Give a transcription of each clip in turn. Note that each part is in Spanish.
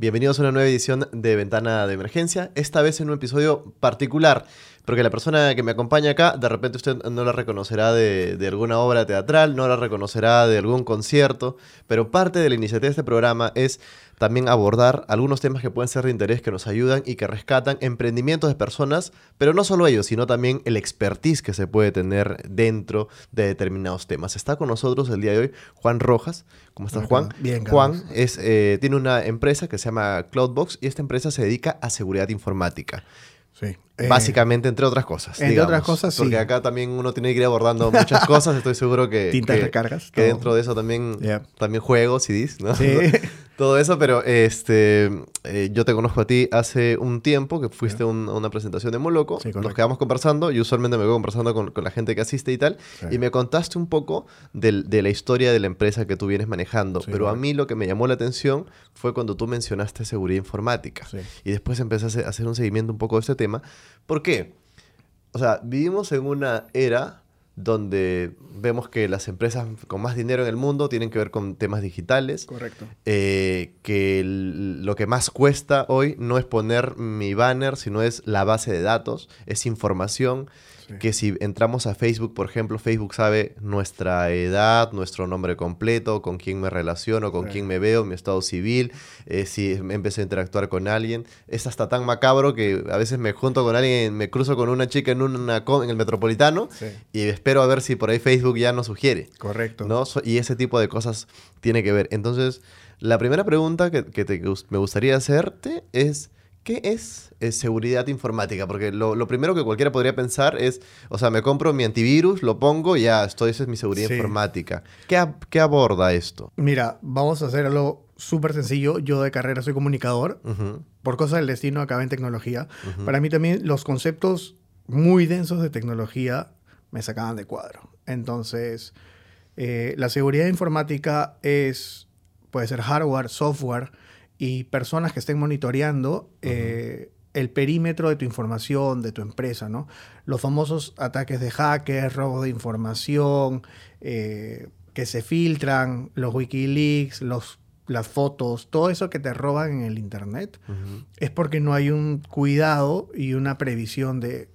Bienvenidos a una nueva edición de Ventana de Emergencia, esta vez en un episodio particular, porque la persona que me acompaña acá, de repente usted no la reconocerá de, de, alguna obra teatral, no la reconocerá de algún concierto, pero parte de la iniciativa de este programa es también abordar algunos temas que pueden ser de interés, que nos ayudan y que rescatan emprendimientos de personas, pero no solo ellos, sino también el expertise que se puede tener dentro de determinados temas. Está con nosotros el día de hoy Juan Rojas. ¿Cómo estás, Juan? Bien, Juan es, eh, tiene una empresa que se llama Cloudbox y esta empresa se dedica a seguridad informática. Sí. Básicamente, entre otras cosas. Entre digamos, otras cosas, sí. Porque acá también uno tiene que ir abordando muchas cosas. Estoy seguro que. Tintas que, recargas. Que todo. dentro de eso también, Yeah. también juegos, CDs, ¿no? Sí. Todo eso, pero este, eh, yo te conozco a ti hace un tiempo que fuiste a un- a una presentación de Moloco. Sí, Nos quedamos conversando. Yo usualmente me quedo conversando con, con la gente que asiste y tal. Sí. Y me contaste un poco del- de la historia de la empresa que tú vienes manejando. Sí, pero a mí lo que me llamó la atención fue cuando tú mencionaste seguridad informática. Sí. Y después hacer- a hacer un seguimiento un poco de este tema. ¿Por qué? O sea, vivimos en una era donde vemos que las empresas con más dinero en el mundo tienen que ver con temas digitales. Correcto. eh, que el- lo que más cuesta hoy no es poner mi banner, sino es la base de datos, es información. Sí. Que si entramos a Facebook, por ejemplo, Facebook sabe nuestra edad, nuestro nombre completo, con quién me relaciono, con Sí. quién me veo, mi estado civil, eh, si empecé a interactuar con alguien. Es hasta tan macabro que a veces me junto con alguien, me cruzo con una chica en, una, en el metropolitano Sí. y espero a ver si por ahí Facebook ya nos sugiere. Correcto. ¿no? Y ese tipo de cosas tiene que ver. Entonces, la primera pregunta que, que te gus- me gustaría hacerte es, ¿qué es, eh, seguridad informática? Porque lo, lo primero que cualquiera podría pensar es, o sea, me compro mi antivirus, lo pongo y ya, esto esa es mi seguridad Sí. informática. ¿Qué, ab- qué aborda esto? Mira, vamos a hacerlo súper sencillo. Yo de carrera soy comunicador. Por cosas del destino acabé en tecnología. Para mí también los conceptos muy densos de tecnología me sacaban de cuadro. Entonces, eh, la seguridad informática es, puede ser hardware, software y personas que estén monitoreando eh, el perímetro de tu información, de tu empresa, ¿no? Los famosos ataques de hackers, robos de información, eh, que se filtran, los Wikileaks, los, las fotos, todo eso que te roban en el Internet es porque no hay un cuidado y una previsión de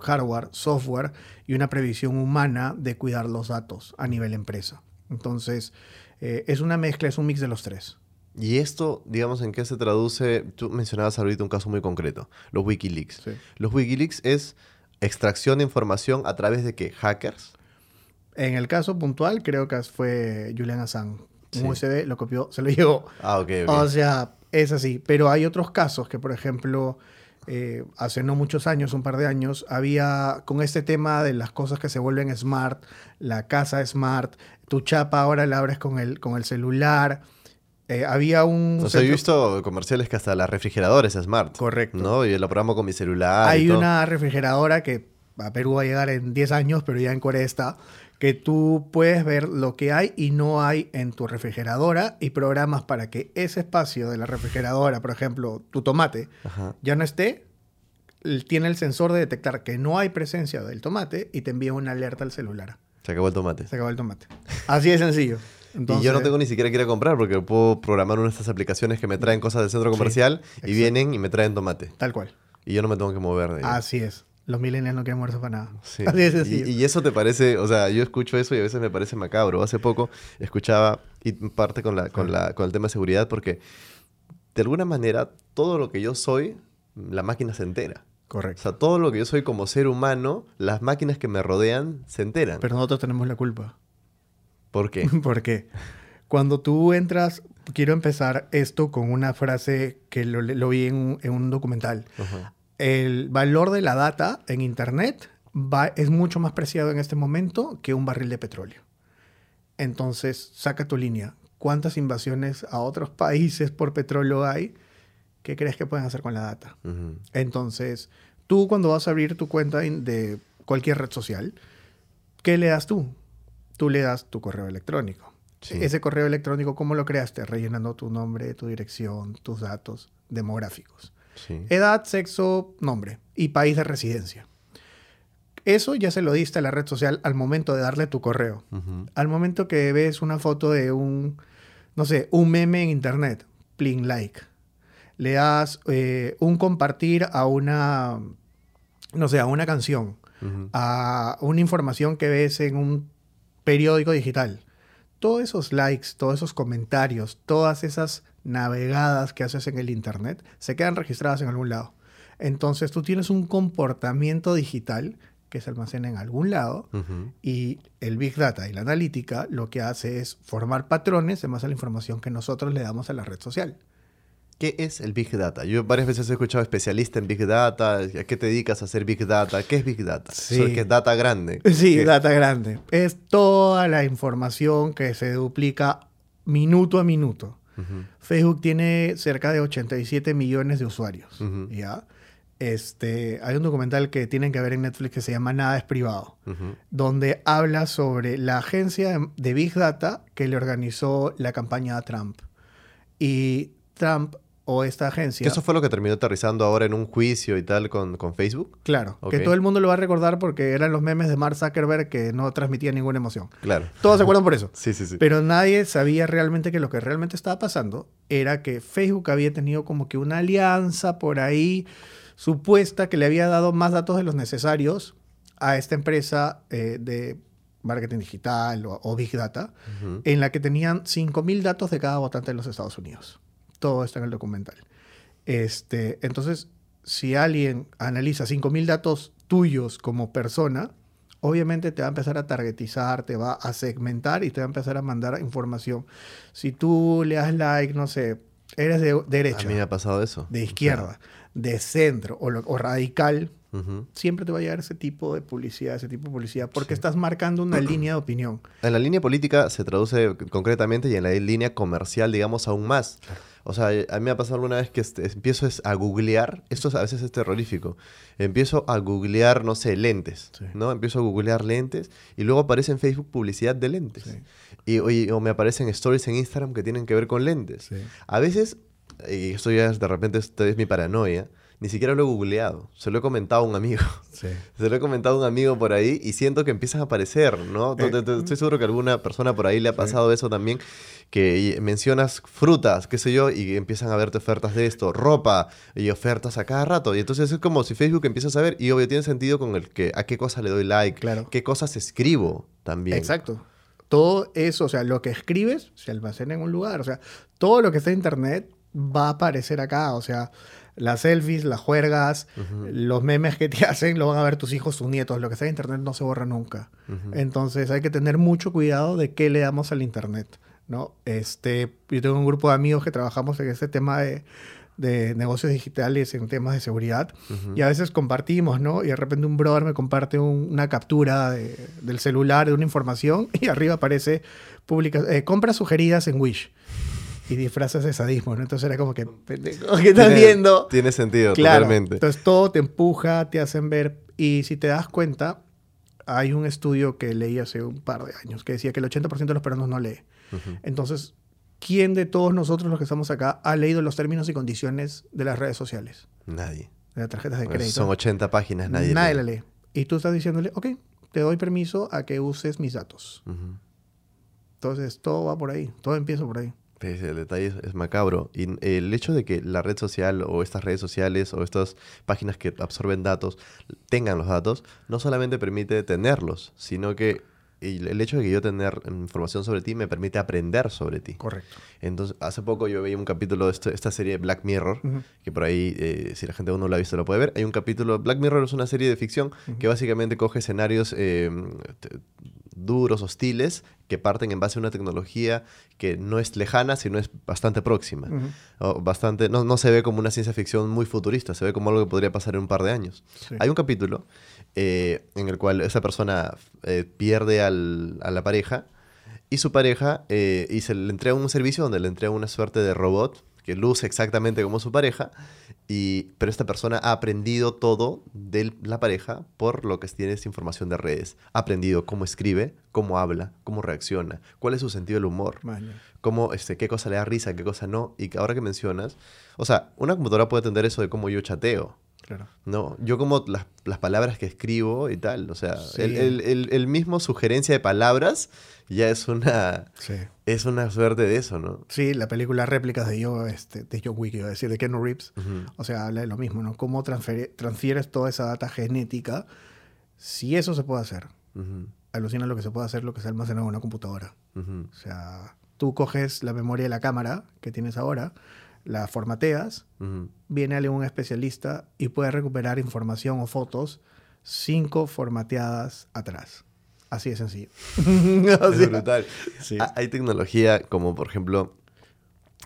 hardware, software y una previsión humana de cuidar los datos a nivel empresa. Entonces, eh, es una mezcla, es un mix de los tres. Y esto, digamos, ¿en qué se traduce? Tú mencionabas ahorita un caso muy concreto, los Wikileaks. Sí. Los Wikileaks es extracción de información a través de qué? ¿Hackers? En el caso puntual, creo que fue Julian Assange. Un Sí. USB lo copió, se lo llevó. Ah, ok, ok. O sea, es así. Pero hay otros casos que, por ejemplo, eh, hace no muchos años, un par de años, había con este tema de las cosas que se vuelven smart, la casa smart, tu chapa ahora la abres con el, con el celular. Eh, había un... O sea, yo he centro- visto comerciales que hasta la refrigeradora es smart. Correcto. ¿No? Y la programo con mi celular. y Hay todo. una refrigeradora que a Perú va a llegar en 10 años, pero ya en Corea está, que tú puedes ver lo que hay y no hay en tu refrigeradora y programas para que ese espacio de la refrigeradora, por ejemplo, tu tomate, Ajá. ya no esté, tiene el sensor de detectar que no hay presencia del tomate y te envía una alerta al celular. Se acabó el tomate. Se acabó el tomate. Así de sencillo. Y yo no tengo ni siquiera que ir a comprar porque puedo programar una de estas aplicaciones que me traen cosas del centro comercial y vienen y me traen tomate. Tal cual. Y yo no me tengo que mover de ahí. Así es. Los millennials no quieren moverse para nada. Sí. Así sencillo. Y, y eso te parece, o sea, yo escucho eso y a veces me parece macabro. Hace poco escuchaba, y parte con, la, con, la, con el tema de seguridad, porque de alguna manera todo lo que yo soy, la máquina se entera. O Correcto. sea, todo lo que yo soy como ser humano, las máquinas que me rodean se enteran. Pero nosotros tenemos la culpa. ¿Por qué? Porque cuando tú entras, quiero empezar esto con una frase que lo, lo vi en un, en un documental. Ajá. El valor de la data en Internet va, es mucho más preciado en este momento que un barril de petróleo. Entonces, saca tu línea. ¿Cuántas invasiones a otros países por petróleo hay? ¿Qué crees que pueden hacer con la data? Ujú. Entonces, tú cuando vas a abrir tu cuenta de cualquier red social, ¿qué le das tú? Tú le das tu correo electrónico. Sí. Ese correo electrónico, ¿cómo lo creaste? Rellenando tu nombre, tu dirección, tus datos demográficos. Sí. Edad, sexo, nombre y país de residencia. Eso ya se lo diste a la red social al momento de darle tu correo. Al momento que ves una foto de un, no sé, un meme en internet, pling like. le das eh, un compartir a una, no sé, a una canción, a una información que ves en un periódico digital. Todos esos likes, todos esos comentarios, todas esas navegadas que haces en el Internet se quedan registradas en algún lado. Entonces tú tienes un comportamiento digital que se almacena en algún lado y el Big Data y la analítica lo que hace es formar patrones en base a la información que nosotros le damos a la red social. ¿Qué es el Big Data? Yo varias veces he escuchado especialista en Big Data. ¿A qué te dedicas a hacer Big Data? ¿Qué es Big Data? Sí. Eso es que es data grande. Sí, ¿Qué? data grande. Es toda la información que se duplica minuto a minuto. Facebook tiene cerca de 87 millones de usuarios. ¿ya? Este, hay un documental que tienen que ver en Netflix que se llama Nada es privado, donde habla sobre la agencia de Big Data que le organizó la campaña a Trump. Y Trump o esta agencia... Eso fue lo que terminó aterrizando ahora en un juicio y tal con, con Facebook. Claro, que todo el mundo lo va a recordar porque eran los memes de Mark Zuckerberg que no transmitían ninguna emoción. Claro. Todos se acuerdan por eso. Sí, sí, sí. Pero nadie sabía realmente que lo que realmente estaba pasando era que Facebook había tenido como que una alianza por ahí supuesta que le había dado más datos de los necesarios a esta empresa eh, de marketing digital o, o Big Data, en la que tenían 5.000 datos de cada votante de los Estados Unidos. Todo está en el documental. Este, entonces, si alguien analiza 5.000 datos tuyos como persona, obviamente te va a empezar a targetizar, te va a segmentar y te va a empezar a mandar información. Si tú le das like, no sé, eres de A derecha, mí me ha pasado eso. de izquierda, de centro o, lo- o radical, siempre te va a llegar ese tipo de publicidad, ese tipo de publicidad, porque estás marcando una línea de opinión. En la línea política se traduce concretamente y en la línea comercial, digamos, aún más. O sea, a mí me ha pasado alguna vez que este, empiezo es a googlear, esto es- a veces es terrorífico, empiezo a googlear, no sé, lentes, Sí. ¿no? Empiezo a googlear lentes y luego aparece en Facebook publicidad de lentes. Sí. Y, o me aparecen stories en Instagram que tienen que ver con lentes. Sí. A veces, y esto ya de repente esto es mi paranoia, ni siquiera lo he googleado, se lo he comentado a un amigo. Sí. Se lo he comentado a un amigo por ahí y siento que empiezan a aparecer, ¿no? Eh, Estoy seguro que a alguna persona por ahí le ha pasado eso también, que mencionas frutas, qué sé yo, y empiezan a verte ofertas de esto, ropa y ofertas a cada rato. Y entonces es como si Facebook empieza a saber, y obvio tiene sentido con el que a qué cosa le doy like, Claro. qué cosas escribo también. Exacto. Todo eso, o sea, lo que escribes se almacena en un lugar. O sea, todo lo que está en internet va a aparecer acá. O sea, las selfies, las juergas, los memes que te hacen, lo van a ver tus hijos, tus nietos. Lo que está en internet no se borra nunca. Entonces hay que tener mucho cuidado de qué le damos al internet. ¿no? Este, yo tengo un grupo de amigos que trabajamos en este tema de, de negocios digitales, en temas de seguridad. Y a veces compartimos, ¿no? Y de repente un brother me comparte un- una captura de- del celular de una información y arriba aparece publica, eh, compras sugeridas en Wish. Y disfrazas de sadismo, ¿no? Entonces era como que, pendejo, ¿qué estás Tiene- viendo? Tiene sentido, Claro. totalmente. Entonces todo te empuja, te hacen ver. Y si te das cuenta, hay un estudio que leí hace un par de años que decía que el 80% de los peruanos no lee. Entonces, ¿quién de todos nosotros los que estamos acá ha leído los términos y condiciones de las redes sociales? Nadie. De las tarjetas de crédito. son 80 páginas, nadie. Nadie lee. la lee. Y tú estás diciéndole, ok, te doy permiso a que uses mis datos. Entonces, todo va por ahí. Todo empieza por ahí. El detalle es, es macabro. Y el hecho de que la red social o estas redes sociales o estas páginas que absorben datos tengan los datos, no solamente permite tenerlos, sino que el hecho de que yo tener información sobre ti me permite aprender sobre ti. Correcto. Entonces, hace poco yo veía un capítulo de este- esta serie Black Mirror, que por ahí, eh, si la gente aún no lo ha visto, lo puede ver. Hay un capítulo, Black Mirror es una serie de ficción que básicamente coge escenarios eh, duros, hostiles, que parten en base a una tecnología que no es lejana, sino es bastante próxima. O bastante, no, no se ve como una ciencia ficción muy futurista, se ve como algo que podría pasar en un par de años. Sí. Hay un capítulo eh, en el cual esa persona eh, pierde al- a la pareja y su pareja eh, y se le entrega un servicio donde le entrega una suerte de robot que luce exactamente como su pareja, y, pero esta persona ha aprendido todo de la pareja por lo que tiene esa información de redes. Ha aprendido cómo escribe, cómo habla, cómo reacciona, cuál es su sentido del humor Maña. cómo, este, qué cosa le da risa, qué cosa no. Y ahora que mencionas, o sea, una computadora puede entender eso de cómo yo chateo, Claro. ¿no? Yo como las, las palabras que escribo y tal, o sea, Sí. el, el- el- el mismo sugerencia de palabras ya es una, Sí. es una suerte de eso, ¿no? Sí, la película Réplicas de Yo, este, de John Wick, iba a decir, de Keanu Reeves. O sea, habla de lo mismo, ¿no? Cómo transfieres toda esa data genética. Si eso se puede hacer, alucina lo que se puede hacer, lo que se almacena en una computadora. ujú, O sea, tú coges la memoria de la cámara que tienes ahora, la formateas, viene un especialista y puede recuperar información o fotos cinco formateadas atrás. Así de sencillo. O Es brutal. sí. Hay tecnología como, por ejemplo,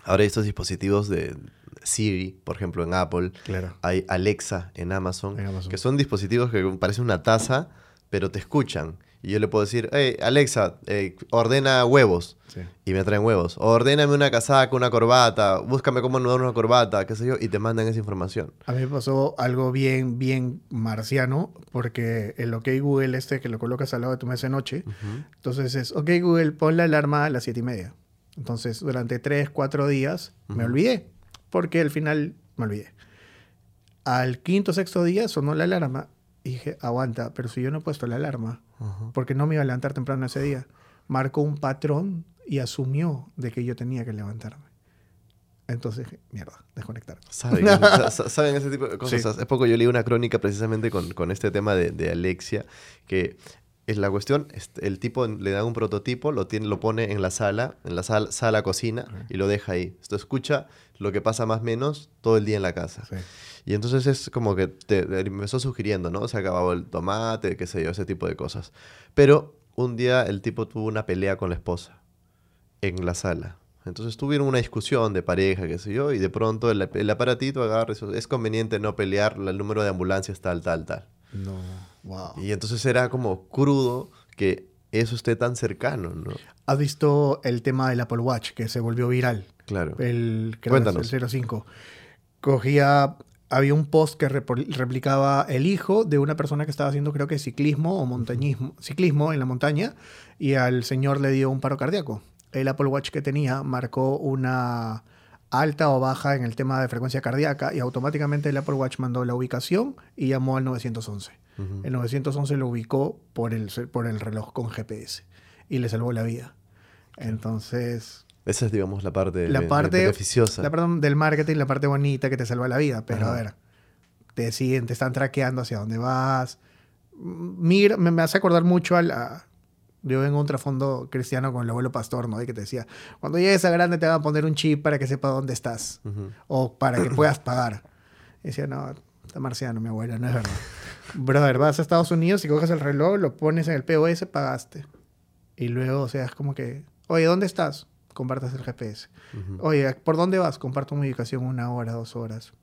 ahora estos dispositivos de Siri, por ejemplo, en Apple. Claro. Hay Alexa en Amazon, En Amazon. que son dispositivos que parecen una taza, pero te escuchan. Y yo le puedo decir, hey, Alexa, eh, ordena huevos. Sí. Y me traen huevos. O ordéname una casaca, una corbata, búscame cómo anudar una corbata, qué sé yo, y te mandan esa información. A mí me pasó algo bien, bien marciano, porque el OK Google este que lo colocas al lado de tu mesa de noche, Ujú. entonces es, OK Google, pon la alarma a las siete y media. Entonces, durante tres, cuatro días me olvidé, porque al final me olvidé. Al quinto, sexto día sonó la alarma y dije, aguanta, pero si yo no he puesto la alarma, porque no me iba a levantar temprano ese día, marcó un patrón y asumió de que yo tenía que levantarme. Entonces dije, mierda, desconectar. Saben, sa- sa- saben ese tipo de cosas. Sí. Hace poco yo leí una crónica precisamente con, con este tema de, de Alexia, que es la cuestión, el tipo le da un prototipo, lo, tiene, lo pone en la sala, en la sala, sala cocina, y lo deja ahí. Esto escucha lo que pasa más o menos todo el día en la casa. Sí. Y entonces es como que te, te empezó sugiriendo, ¿no? Se acababa el tomate, qué sé yo, ese tipo de cosas. Pero un día el tipo tuvo una pelea con la esposa en la sala. Entonces tuvieron una discusión de pareja, qué sé yo, y de pronto el, el aparatito agarra, es conveniente no pelear, el número de ambulancias tal, tal, tal. No, wow. Y entonces era como crudo que eso esté tan cercano, ¿no? ¿Has visto el tema del Apple Watch que se volvió viral? Claro. El, Cuéntanos. el 05. Cogía, había un post que replicaba el hijo de una persona que estaba haciendo creo que ciclismo o montañismo, ciclismo en la montaña y al señor le dio un paro cardíaco. El Apple Watch que tenía marcó una alta o baja en el tema de frecuencia cardíaca y automáticamente el Apple Watch mandó la ubicación y llamó al 911. Ujú. El 911 lo ubicó por el, por el reloj con GPS y le salvó la vida. Entonces, Esa es, digamos, la parte, la parte, beneficiosa. la parte del marketing, la parte bonita que te salva la vida. Pero Ajá. a ver, te siguen, te están traqueando hacia dónde vas. Mira, me, me hace acordar mucho a la... Yo vengo un trasfondo cristiano con el abuelo pastor, ¿no? Y que te decía, cuando llegues a grande te van a poner un chip para que sepa dónde estás. Ujú. O para que puedas pagar. Y decía, no, está marciano mi abuela, no es verdad. Brother, vas a Estados Unidos y coges el reloj, lo pones en el POS, pagaste. Y luego, o sea, es como que, oye, ¿dónde estás? Compartas el GPS. Ujú. Oye, ¿por dónde vas? Comparto mi ubicación una hora, dos horas.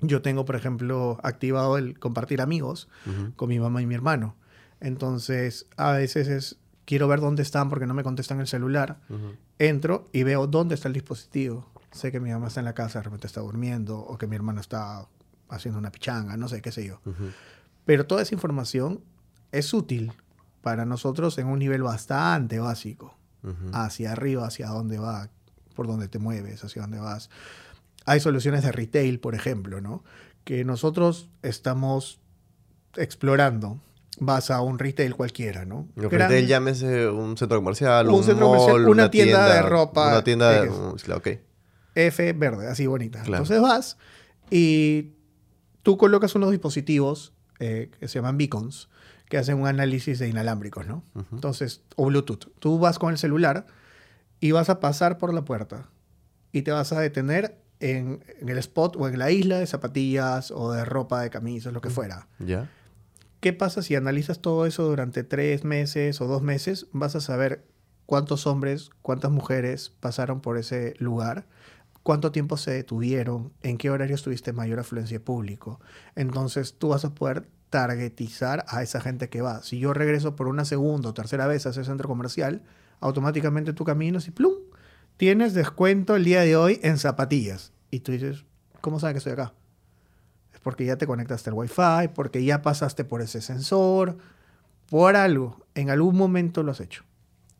Yo tengo, por ejemplo, activado el compartir amigos Ujú. con mi mamá y mi hermano. Entonces, a veces es, quiero ver dónde están porque no me contestan el celular. Ujú. Entro y veo dónde está el dispositivo. Sé que mi mamá está en la casa, de repente está durmiendo, o que mi hermano está haciendo una pichanga, no sé, qué sé yo. Ujú. Pero toda esa información es útil para nosotros en un nivel bastante básico. Hacia arriba, hacia dónde va, por dónde te mueves, hacia dónde vas. Hay soluciones de retail, por ejemplo, ¿no? Que nosotros estamos explorando. Vas a un retail cualquiera, ¿no? Gran- retail llámese un centro comercial, Un un, centro mall, comercial, una tienda de ropa, Una tienda de... F verde, así bonita. Claro. Entonces vas y tú colocas unos dispositivos eh, que se llaman beacons, que hacen un análisis de inalámbricos, ¿no? Ujú. Entonces, o Bluetooth. Tú vas con el celular y vas a pasar por la puerta y te vas a detener en, en el spot o en la isla de zapatillas o de ropa, de camisas, lo que fuera. ¿Ya? ¿Qué pasa si analizas todo eso durante tres meses o dos meses? Vas a saber cuántos hombres, cuántas mujeres pasaron por ese lugar, cuánto tiempo se detuvieron, en qué horarios tuviste mayor afluencia de público. Entonces tú vas a poder targetizar a esa gente que va. Si yo regreso por una segunda o tercera vez a ese centro comercial, automáticamente tú caminas y plum, tienes descuento el día de hoy en zapatillas. Y tú dices, ¿cómo sabe que estoy acá? Es porque ya te conectaste al Wi-Fi, porque ya pasaste por ese sensor, por algo. En algún momento lo has hecho.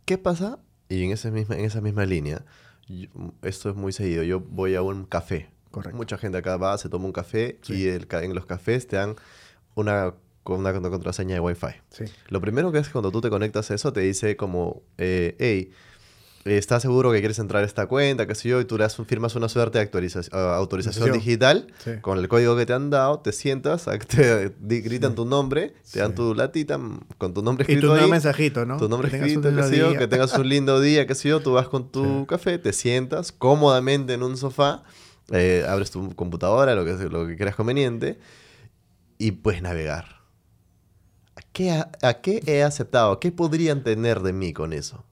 ¿Qué pasa? Y en esa misma, en esa misma línea, yo- esto es muy seguido. Yo voy a un café Correcto. Mucha gente acá va, se toma un café y el en los cafés te dan una, con una contra- contraseña de Wi-Fi. Sí. Lo primero que es cuando tú te conectas a eso, te dice como, eh, hey, ¿estás seguro que quieres entrar a esta cuenta? ¿Qué sé yo? Y tú le das firmas una suerte de actualización, autorización digital Sí. con el código que te han dado, te sientas, te gritan tu nombre, te dan tu latita mm, con tu nombre Y escrito tu ahí. nuevo mensajito, ¿no? Tu nombre Que escrito, qué lindo sé yo, día. que tengas un lindo día, qué sé yo, tú vas con tu café, te sientas cómodamente en un sofá, eh, abres tu computadora, lo que, lo que creas conveniente, y puedes navegar. ¿A qué, ¿A qué he aceptado? ¿Qué podrían tener de mí con eso?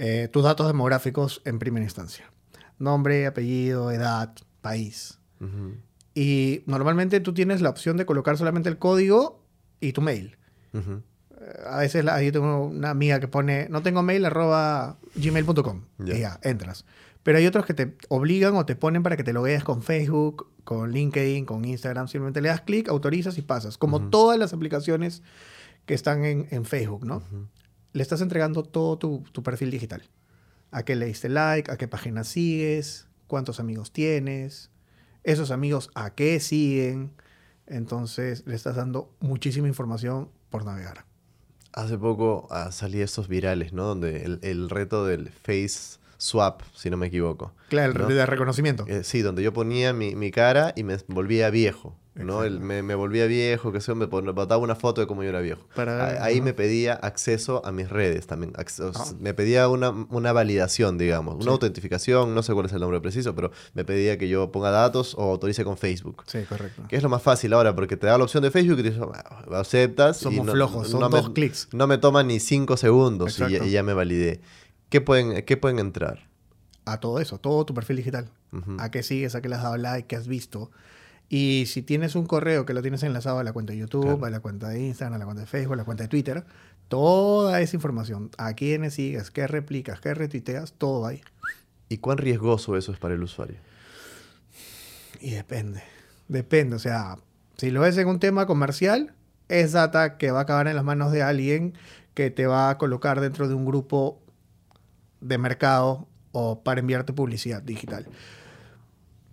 Eh, tus datos demográficos en primera instancia. Nombre, apellido, edad, país. Y normalmente tú tienes la opción de colocar solamente el código y tu mail. Eh, A veces la, yo tengo una amiga que pone, no tengo mail, arroba gmail.com. Ya. Y ya, entras. Pero hay otros que te obligan o te ponen para que te loguees con Facebook, con LinkedIn, con Instagram. Simplemente le das clic, autorizas y pasas. Como todas las aplicaciones que están en, en Facebook, ¿no? Le estás entregando todo tu, tu perfil digital. A qué le diste like, a qué página sigues, cuántos amigos tienes, esos amigos a qué siguen. Entonces le estás dando muchísima información por navegar. Hace poco ah, salí estos virales, ¿no? Donde el, el reto del face swap, si no me equivoco. Claro, el ¿no? de reconocimiento. Eh, sí, donde yo ponía mi, mi cara y me volvía viejo, ¿no? El- me, me volvía viejo, que sé, me botaba una foto de cómo yo era viejo. Para- Ahí me pedía acceso a mis redes también. acceso- Ah. Me pedía una, una validación, digamos, una Sí. autentificación, no sé cuál es el nombre preciso, pero me pedía que yo ponga datos o autorice con Facebook. Sí, correcto. Que es lo más fácil ahora, porque te da la opción de Facebook y dices, "Ah, aceptas. y Somos no- flojos, son no dos me, clics. No me toma ni cinco segundos y ya, Exacto. y ya me validé. ¿Qué pueden, qué pueden entrar? A todo eso, todo tu perfil digital. A qué sigues, a qué le has dado like, qué has visto. Y si tienes un correo que lo tienes enlazado a la cuenta de YouTube, Claro. a la cuenta de Instagram, a la cuenta de Facebook, a la cuenta de Twitter, toda esa información, a quiénes sigues, qué replicas, qué retuiteas, todo ahí. ¿Y cuán riesgoso eso es para el usuario? Y depende. Depende. O sea, si lo ves en un tema comercial, es data que va a acabar en las manos de alguien que te va a colocar dentro de un grupo de mercado o para enviarte publicidad digital.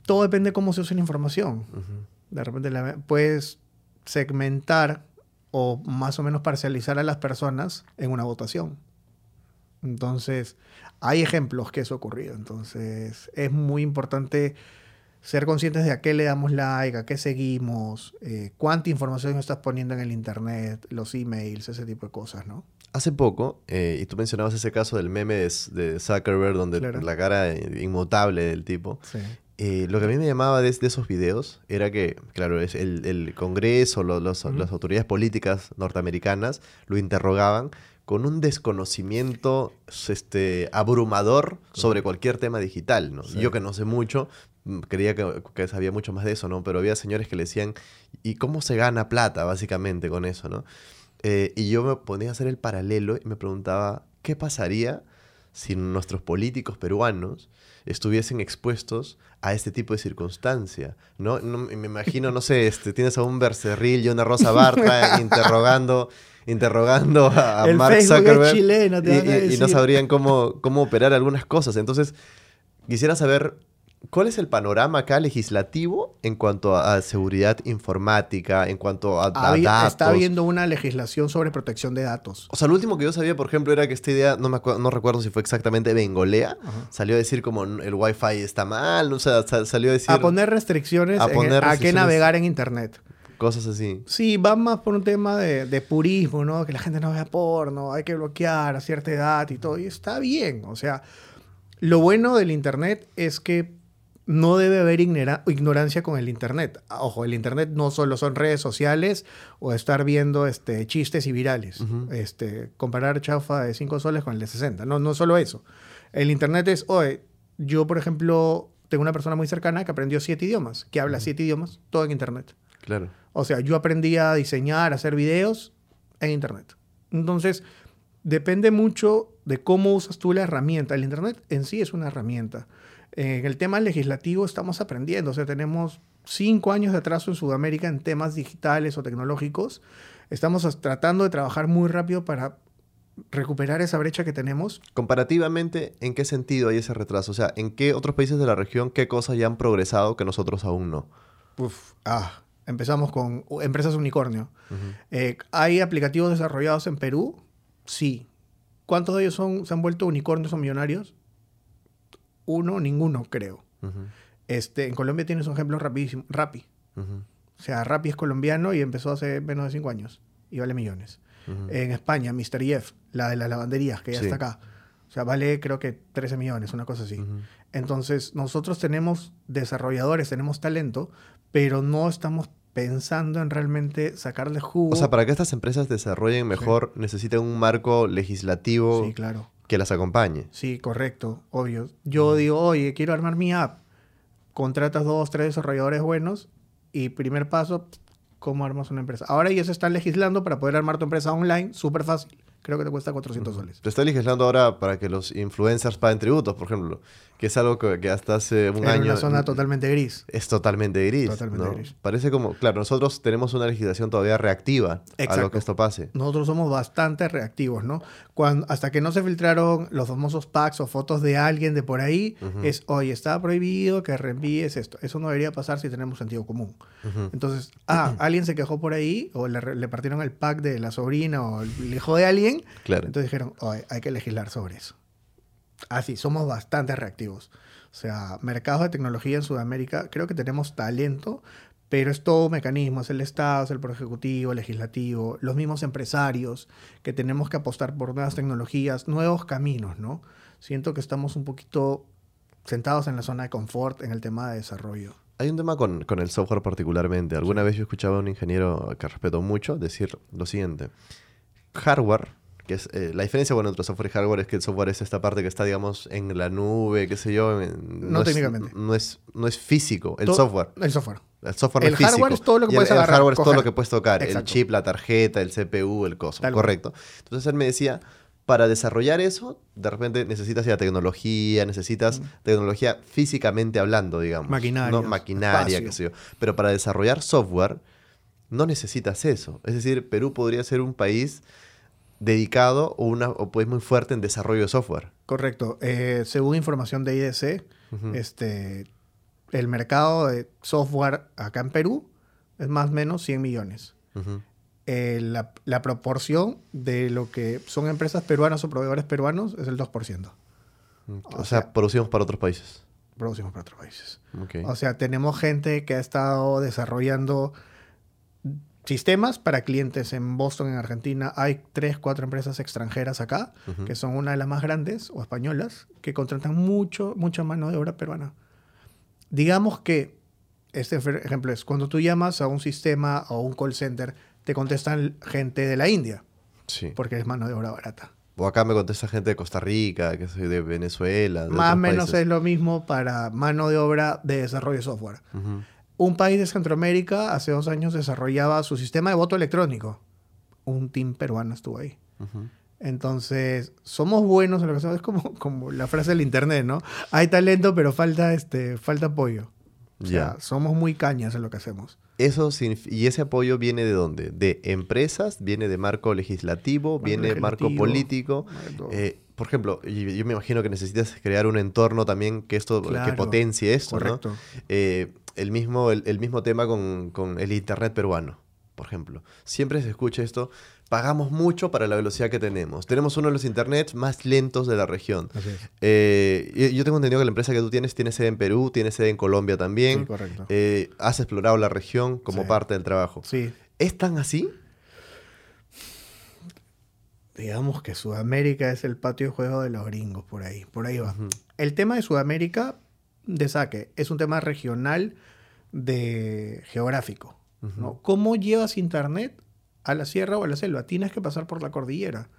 Todo depende de cómo se usa la información. De repente la- puedes segmentar o más o menos parcializar a las personas en una votación. Entonces, hay ejemplos que eso ha ocurrido. Entonces, es muy importante ser conscientes de a qué le damos like, a qué seguimos, eh, cuánta información estás poniendo en el internet, los emails, ese tipo de cosas, ¿no? Hace poco, eh, y tú mencionabas ese caso del meme de, de Zuckerberg, donde Claro. la cara eh, inmutable del tipo. Sí. Eh, lo que a mí me llamaba de, de esos videos era que, claro, es el, el Congreso, lo- los- Ujú. las autoridades políticas norteamericanas lo interrogaban con un desconocimiento este, abrumador sobre cualquier tema digital. ¿no? Sí. Yo que no sé mucho, mm, creía que, que sabía mucho más de eso, ¿no? Pero había señores que le decían, ¿y cómo se gana plata básicamente con eso, ¿no? Eh, y yo me ponía a hacer el paralelo y me preguntaba, ¿qué pasaría si nuestros políticos peruanos estuviesen expuestos a este tipo de circunstancia, ¿no? No- me imagino, no sé, este, tienes a un Bercerril y una Rosa Bartra interrogando, interrogando a, a Mark Facebook Zuckerberg chileno, y, y- y no sabrían cómo, cómo operar algunas cosas. Entonces, quisiera saber cuál es el panorama acá legislativo en cuanto a, a seguridad informática, en cuanto a, a Habi- datos. está habiendo una legislación sobre protección de datos. O sea, lo último que yo sabía, por ejemplo, era que esta idea, no, me no recuerdo si fue exactamente Bengolea, Ajá. salió a decir como el wifi está mal, o sea, sa- salió a decir A poner restricciones, A en- poner a navegar en Internet. cosas así. Sí, va más por un tema de, de purismo, ¿no? Que la gente no vea porno, hay que bloquear a cierta edad y todo. Y está bien. O sea, lo bueno del Internet es que no debe haber ignora- ignorancia con el Internet. Ah, Ojo, el Internet no solo son redes sociales o estar viendo este, chistes y virales. Ujú. este, comparar chafa de 5 soles con el de 60. No, no solo eso. El Internet es, oye, yo por ejemplo tengo una persona muy cercana que aprendió siete idiomas, que habla siete idiomas, todo en Internet. Claro. O sea, yo aprendí a diseñar, a hacer videos en Internet. Entonces, depende mucho de cómo usas tú la herramienta. El Internet en sí es una herramienta. En el tema legislativo estamos aprendiendo. O sea, tenemos cinco años de atraso en Sudamérica en temas digitales o tecnológicos. Estamos tratando de trabajar muy rápido para recuperar esa brecha que tenemos. Comparativamente, ¿en qué sentido hay ese retraso? O sea, ¿en qué otros países de la región, qué cosas ya han progresado que nosotros aún no? Uf, ah, empezamos con empresas unicornio. Eh, ¿Hay aplicativos desarrollados en Perú? Sí. ¿Cuántos de ellos son, se han vuelto unicornios o millonarios? Uno, ninguno, creo. Este, en Colombia tienes un ejemplo rapidísimo. Rappi. O sea, Rappi es colombiano y empezó hace menos de cinco años. Y vale millones. En España, Mr. Jeff, la de las lavanderías, que ya Sí. está acá. O sea, vale creo que 13 millones, una cosa así. Entonces, nosotros tenemos desarrolladores, tenemos talento, pero no estamos pensando en realmente sacarle jugo. O sea, para que estas empresas desarrollen mejor, necesitan un marco legislativo Sí, claro. Que las acompañe. Sí, correcto, obvio. Yo digo, oye, quiero armar mi app. Contratas dos, tres desarrolladores buenos y primer paso, ¿cómo armas una empresa? Ahora se están legislando para poder armar tu empresa online, súper fácil. Creo que te cuesta 400 soles. Se está legislando ahora para que los influencers paguen tributos, por ejemplo, que es algo que, hasta hace un en año una zona totalmente gris. es totalmente gris. Totalmente ¿no? gris. Parece como, claro, nosotros tenemos una legislación todavía reactiva a lo Exacto. que esto pase. Nosotros somos bastante reactivos, ¿no? Cuando, hasta que no se filtraron los famosos packs o fotos de alguien de por ahí, Ujú. es, oye, está prohibido que reenvíes esto. Eso no debería pasar si tenemos sentido común. Ujú. Entonces, ah, alguien se quejó por ahí, o le, le partieron el pack de la sobrina o el hijo de alguien, Claro. entonces dijeron, oye, hay que legislar sobre eso. Así, somos bastante reactivos. O sea, mercados de tecnología en Sudamérica, creo que tenemos talento, pero es todo mecanismo, es el Estado, es el Poder Ejecutivo, el Legislativo, los mismos empresarios, que tenemos que apostar por nuevas tecnologías, nuevos caminos, ¿no? Siento que estamos un poquito sentados en la zona de confort en el tema de desarrollo. Hay un tema con, con el software particularmente. Alguna vez yo escuchaba a un ingeniero que respeto mucho decir lo siguiente. Hardware, que es eh, la diferencia bueno, entre software y hardware es que el software es esta parte que está, digamos, en la nube, qué sé yo. en- No técnicamente. no, es, no es físico, el To- software. El software. El software no El es físico. hardware es todo lo que Y el- puedes el, agarrar, hardware es todo lo que puedes tocar. El chip, la tarjeta, el CPU, el coso. Tal. Correcto. Entonces él me decía, para desarrollar eso, de repente necesitas ya tecnología, necesitas tecnología físicamente hablando, digamos. Maquinarias, ¿no? Maquinaria, espacio. qué sé yo. Pero para desarrollar software, no necesitas eso. Es decir, Perú podría ser un país dedicado o, una, o pues muy fuerte en desarrollo de software. Correcto. Eh, según información de IDC, este, el mercado de software acá en Perú es más o menos 100 millones. Eh, la, la proporción de lo que son empresas peruanas o proveedores peruanos es el 2%. O, O sea, sea- producimos para otros países. Producimos para otros países. Ok. O sea, tenemos gente que ha estado desarrollando sistemas para clientes en Boston, en Argentina. Hay tres, cuatro empresas extranjeras acá, Ujú. que son una de las más grandes o españolas, que contratan mucho, mucha mano de obra peruana. Digamos que, este ejemplo es, cuando tú llamas a un sistema o un call center, te contestan gente de la India, Sí. porque es mano de obra barata. O acá me contesta gente de Costa Rica, que soy de Venezuela. de Más o menos países. es lo mismo para mano de obra de desarrollo de software. Ujú. Un país de Centroamérica hace dos años desarrollaba su sistema de voto electrónico. Un team peruano estuvo ahí. Entonces, somos buenos en lo que hacemos. Es como, como la frase del internet, ¿no? Hay talento, pero falta, este, falta apoyo. O sea, somos muy cañas en lo que hacemos. Eso ¿Y ese apoyo viene de dónde? ¿De empresas? ¿Viene de marco legislativo? Marco ¿Viene de marco político? Eh, por ejemplo, yo me imagino que necesitas crear un entorno también que esto que potencie esto, ¿no? Correcto. Eh, el, mismo, el, el mismo tema con, con el internet peruano, por ejemplo. Siempre se escucha esto, pagamos mucho para la velocidad que tenemos. Tenemos uno de los internets más lentos de la región. Eh, yo tengo entendido que la empresa que tú tienes tiene sede en Perú, tiene sede en Colombia también. Sí, correcto. Eh, has explorado la región como Sí. parte del trabajo. Sí. ¿Es tan así? Digamos que Sudamérica es el patio de juego de los gringos, por ahí. Por ahí va. El tema de Sudamérica, de saque, es un tema regional de geográfico. ¿no? ¿Cómo llevas internet a la sierra o a la selva? Tienes que pasar por la cordillera.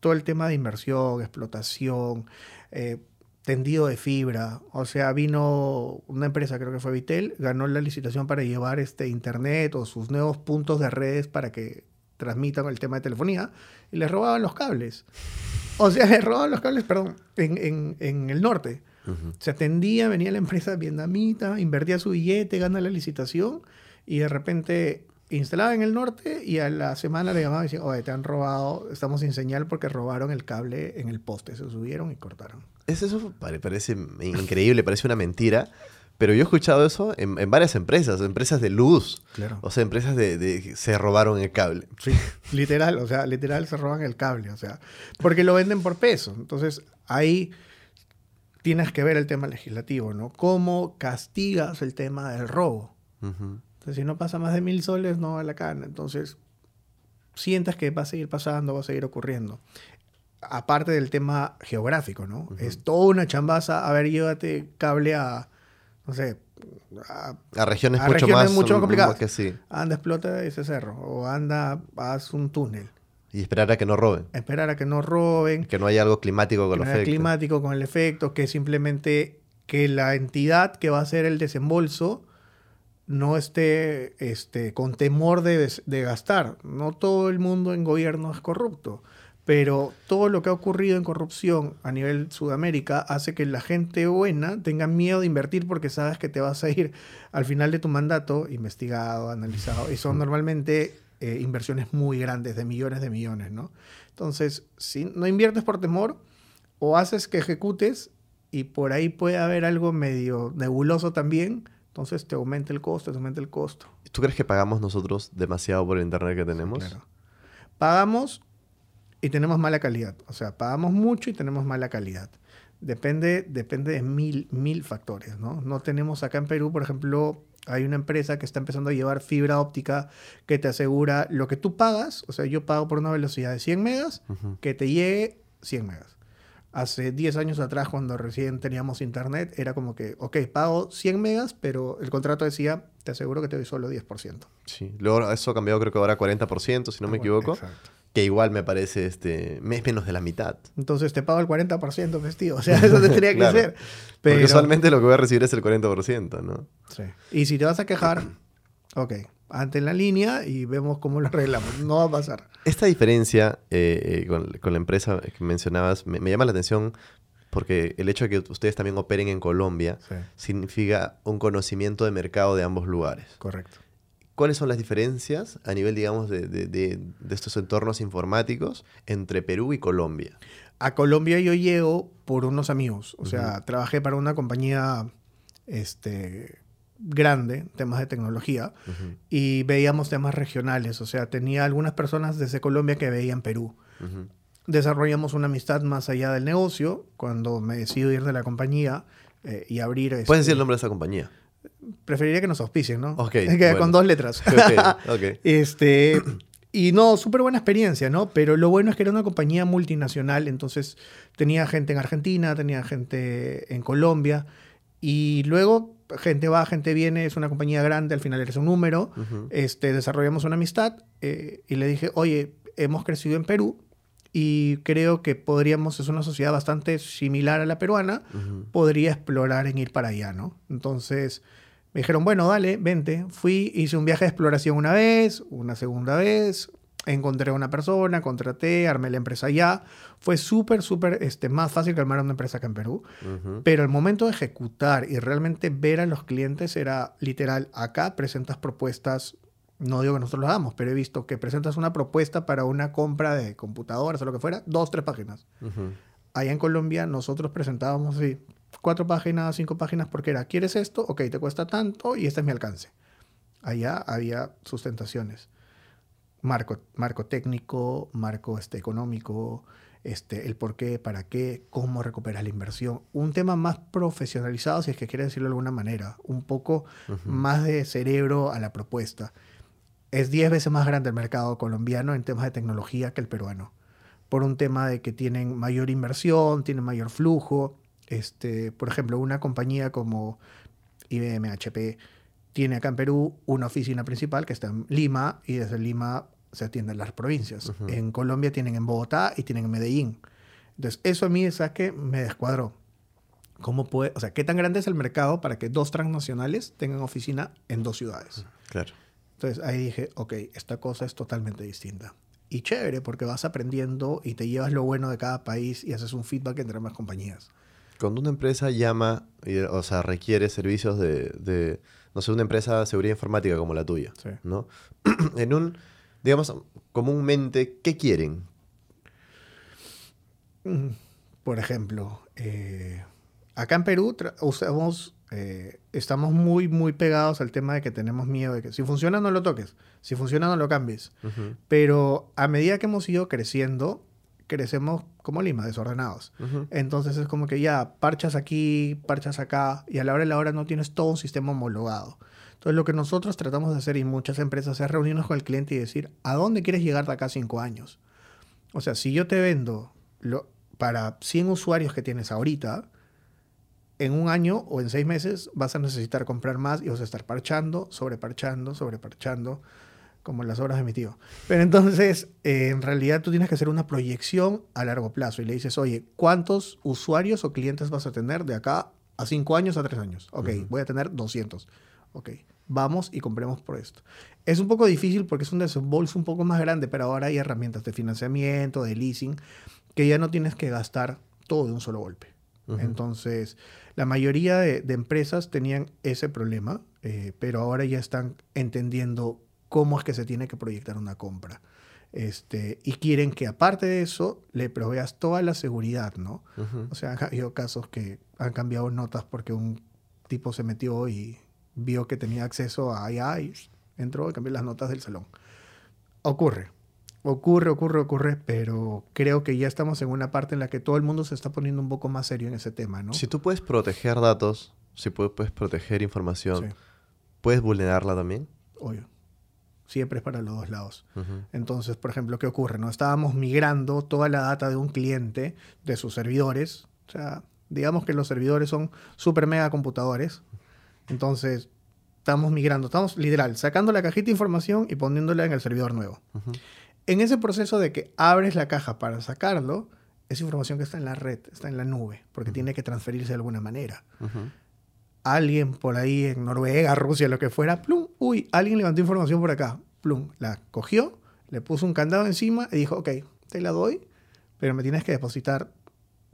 Todo el tema de inversión, explotación, eh, tendido de fibra. O sea, vino una empresa, creo que fue Vitel, ganó la licitación para llevar este internet o sus nuevos puntos de redes para que transmitan el tema de telefonía y les robaban los cables. O sea, les robaban los cables, perdón, en, en- en el norte. Se atendía, venía la empresa vietnamita, invertía su billete, gana la licitación y de repente instalaba en el norte y a la semana le llamaban y decían, oye, te han robado, estamos sin señal porque robaron el cable en el poste, se subieron y cortaron. Es eso pare- parece increíble, parece una mentira. Pero yo he escuchado eso en, en varias empresas, empresas de luz. Claro. O sea, empresas de, de- se robaron el cable. Sí, literal, o sea, literal se roban el cable, o sea, porque lo venden por peso. Entonces, ahí tienes que ver el tema legislativo, ¿no? ¿Cómo castigas el tema del robo? Entonces, si no pasa más de mil soles, no va la cana. Entonces, sientas que va a seguir pasando, va a seguir ocurriendo. Aparte del tema geográfico, ¿no? Es toda una chambaza. A ver, llévate cable a, no sé, a A regiones A mucho regiones más mucho más mm, complicadas. que sí. anda, explota ese cerro. O anda, haz un túnel. Y esperar a que no roben. Esperar a que no roben. Que no haya algo climático que con no los haya efectos. climático con el efecto, que simplemente que la entidad que va a hacer el desembolso no esté este, con temor de, de gastar. No todo el mundo en gobierno es corrupto, pero todo lo que ha ocurrido en corrupción a nivel Sudamérica hace que la gente buena tenga miedo de invertir porque sabes que te vas a ir al final de tu mandato investigado, analizado, y son normalmente eh, inversiones muy grandes, de millones de millones, ¿no? Entonces, si no inviertes por temor, o haces que ejecutes y por ahí puede haber algo medio nebuloso también, entonces te aumenta el costo, te aumenta el costo. ¿Tú crees que pagamos nosotros demasiado por el internet que tenemos? Claro. Pagamos y tenemos mala calidad. O sea, pagamos mucho y tenemos mala calidad. Depende, depende de mil, mil factores, ¿no? No tenemos acá en Perú, por ejemplo, hay una empresa que está empezando a llevar fibra óptica que te asegura lo que tú pagas, o sea, yo pago por una velocidad de 100 megas, que te llegue 100 megas. Hace 10 años atrás, cuando recién teníamos internet, era como que, ok, pago 100 megas, pero el contrato decía, te aseguro que te doy solo 10%. Sí. Luego eso ha cambiado creo que ahora a 40%, si no me equivoco. Exacto. Que igual me parece este, es menos de la mitad. Entonces te pago el 40% festivo. O sea, eso tendría que Claro. ser. Porque Pero, usualmente lo que voy a recibir es el 40%, ¿no? Sí. Y si te vas a quejar, ok, ante la línea y vemos cómo lo arreglamos. No va a pasar. Esta diferencia eh, eh, con, con la empresa que mencionabas me, me llama la atención porque el hecho de que ustedes también operen en Colombia Sí, significa un conocimiento de mercado de ambos lugares. correcto. ¿Cuáles son las diferencias a nivel, digamos, de, de- de- de estos entornos informáticos entre Perú y Colombia? A Colombia yo llego por unos amigos. O sea, trabajé para una compañía este, grande, temas de tecnología, y veíamos temas regionales. O sea, tenía algunas personas desde Colombia que veían Perú. Desarrollamos una amistad más allá del negocio. Cuando me decido ir de la compañía eh, y abrir... ¿Puedes este, decir el nombre de esa compañía? Preferiría que nos auspicien, ¿no? Ok, Que bueno. Con dos letras. Ok. Este, y no, súper buena experiencia, ¿no? Pero lo bueno es que era una compañía multinacional, entonces tenía gente en Argentina, tenía gente en Colombia, y luego gente va, gente viene, es una compañía grande, al final eres un número, este, desarrollamos una amistad eh, y le dije, oye, hemos crecido en Perú y creo que podríamos, es una sociedad bastante similar a la peruana, Ujú. podría explorar en ir para allá, ¿no? Entonces me dijeron, bueno, dale, vente. Fui, hice un viaje de exploración una vez, una segunda vez, encontré a una persona, contraté, armé la empresa allá. Fue súper, súper este, más fácil que armar una empresa acá en Perú. Ujú. Pero el momento de ejecutar y realmente ver a los clientes era literal, acá presentas propuestas, no digo que nosotros lo hagamos, pero he visto que presentas una propuesta para una compra de computadoras o lo que fuera, dos, tres páginas Ujú. allá en Colombia nosotros presentábamos así, cuatro páginas, cinco páginas, porque era, ¿quieres esto? Ok, te cuesta tanto y este es mi alcance. Allá había sustentaciones. Marco, marco técnico, marco este, económico, este, el por qué, para qué, cómo recuperas la inversión. Un tema más profesionalizado, si es que quiere decirlo de alguna manera. Un poco más de cerebro a la propuesta. Es 10 veces más grande el mercado colombiano en temas de tecnología que el peruano. Por un tema de que tienen mayor inversión, tienen mayor flujo. Este, por ejemplo, una compañía como IBM, HP, tiene acá en Perú una oficina principal que está en Lima y desde Lima se atienden las provincias. En Colombia tienen en Bogotá y tienen en Medellín. Entonces, eso a mí, ¿sabes qué? Me descuadró. ¿Cómo puede, o sea, qué tan grande es el mercado para que dos transnacionales tengan oficina en dos ciudades? Claro. Entonces ahí dije, ok, esta cosa es totalmente distinta. Y chévere, porque vas aprendiendo y te llevas lo bueno de cada país y haces un feedback entre ambas compañías. Cuando una empresa llama, o sea, requiere servicios de, de, no sé, una empresa de seguridad informática como la tuya, Sí. ¿no? en un, digamos, comúnmente, ¿qué quieren? Mm, Por ejemplo, eh, acá en Perú usamos, eh, estamos muy, muy pegados al tema de que tenemos miedo de que si funciona no lo toques, si funciona no lo cambies. Pero a medida que hemos ido creciendo, crecemos como Lima, desordenados. Entonces es como que ya parchas aquí, parchas acá, y a la hora de la hora no tienes todo un sistema homologado. Entonces lo que nosotros tratamos de hacer y muchas empresas es reunirnos con el cliente y decir, ¿a dónde quieres llegar de acá a cinco años? O sea, si yo te vendo lo, para 100 usuarios que tienes ahorita, en un año o en seis meses vas a necesitar comprar más y vas a estar parchando, sobreparchando, sobreparchando, como las obras de mi tío. Pero entonces, eh, en realidad tú tienes que hacer una proyección a largo plazo y le dices, oye, ¿cuántos usuarios o clientes vas a tener de acá a cinco años a tres años? Ok, voy a tener 200. Ok, vamos y compremos por esto. Es un poco difícil porque es un desembolso un poco más grande, pero ahora hay herramientas de financiamiento, de leasing, que ya no tienes que gastar todo de un solo golpe. Entonces, la mayoría de, de empresas tenían ese problema, eh, pero ahora ya están entendiendo cómo es que se tiene que proyectar una compra. Este, y quieren que aparte de eso le proveas toda la seguridad, ¿no? O sea, han habido casos que han cambiado notas porque un tipo se metió y vio que tenía acceso a allá y entró y cambió las notas del salón. Ocurre, ocurre, ocurre, ocurre, pero creo que ya estamos en una parte en la que todo el mundo se está poniendo un poco más serio en ese tema, ¿no? Si tú puedes proteger datos, si pu- puedes proteger información, Sí, ¿puedes vulnerarla también? obvio. Siempre es para los dos lados. Entonces, por ejemplo, ¿qué ocurre? No estábamos migrando toda la data de un cliente de sus servidores. O sea, digamos que los servidores son super mega computadores. Entonces, estamos migrando, estamos literal, sacando la cajita de información y poniéndola en el servidor nuevo. En ese proceso de que abres la caja para sacarlo, es información que está en la red, está en la nube, porque tiene que transferirse de alguna manera. Alguien por ahí en Noruega, Rusia, lo que fuera, plum, uy, alguien levantó información por acá, plum, la cogió, le puso un candado encima y dijo, ok, te la doy, pero me tienes que depositar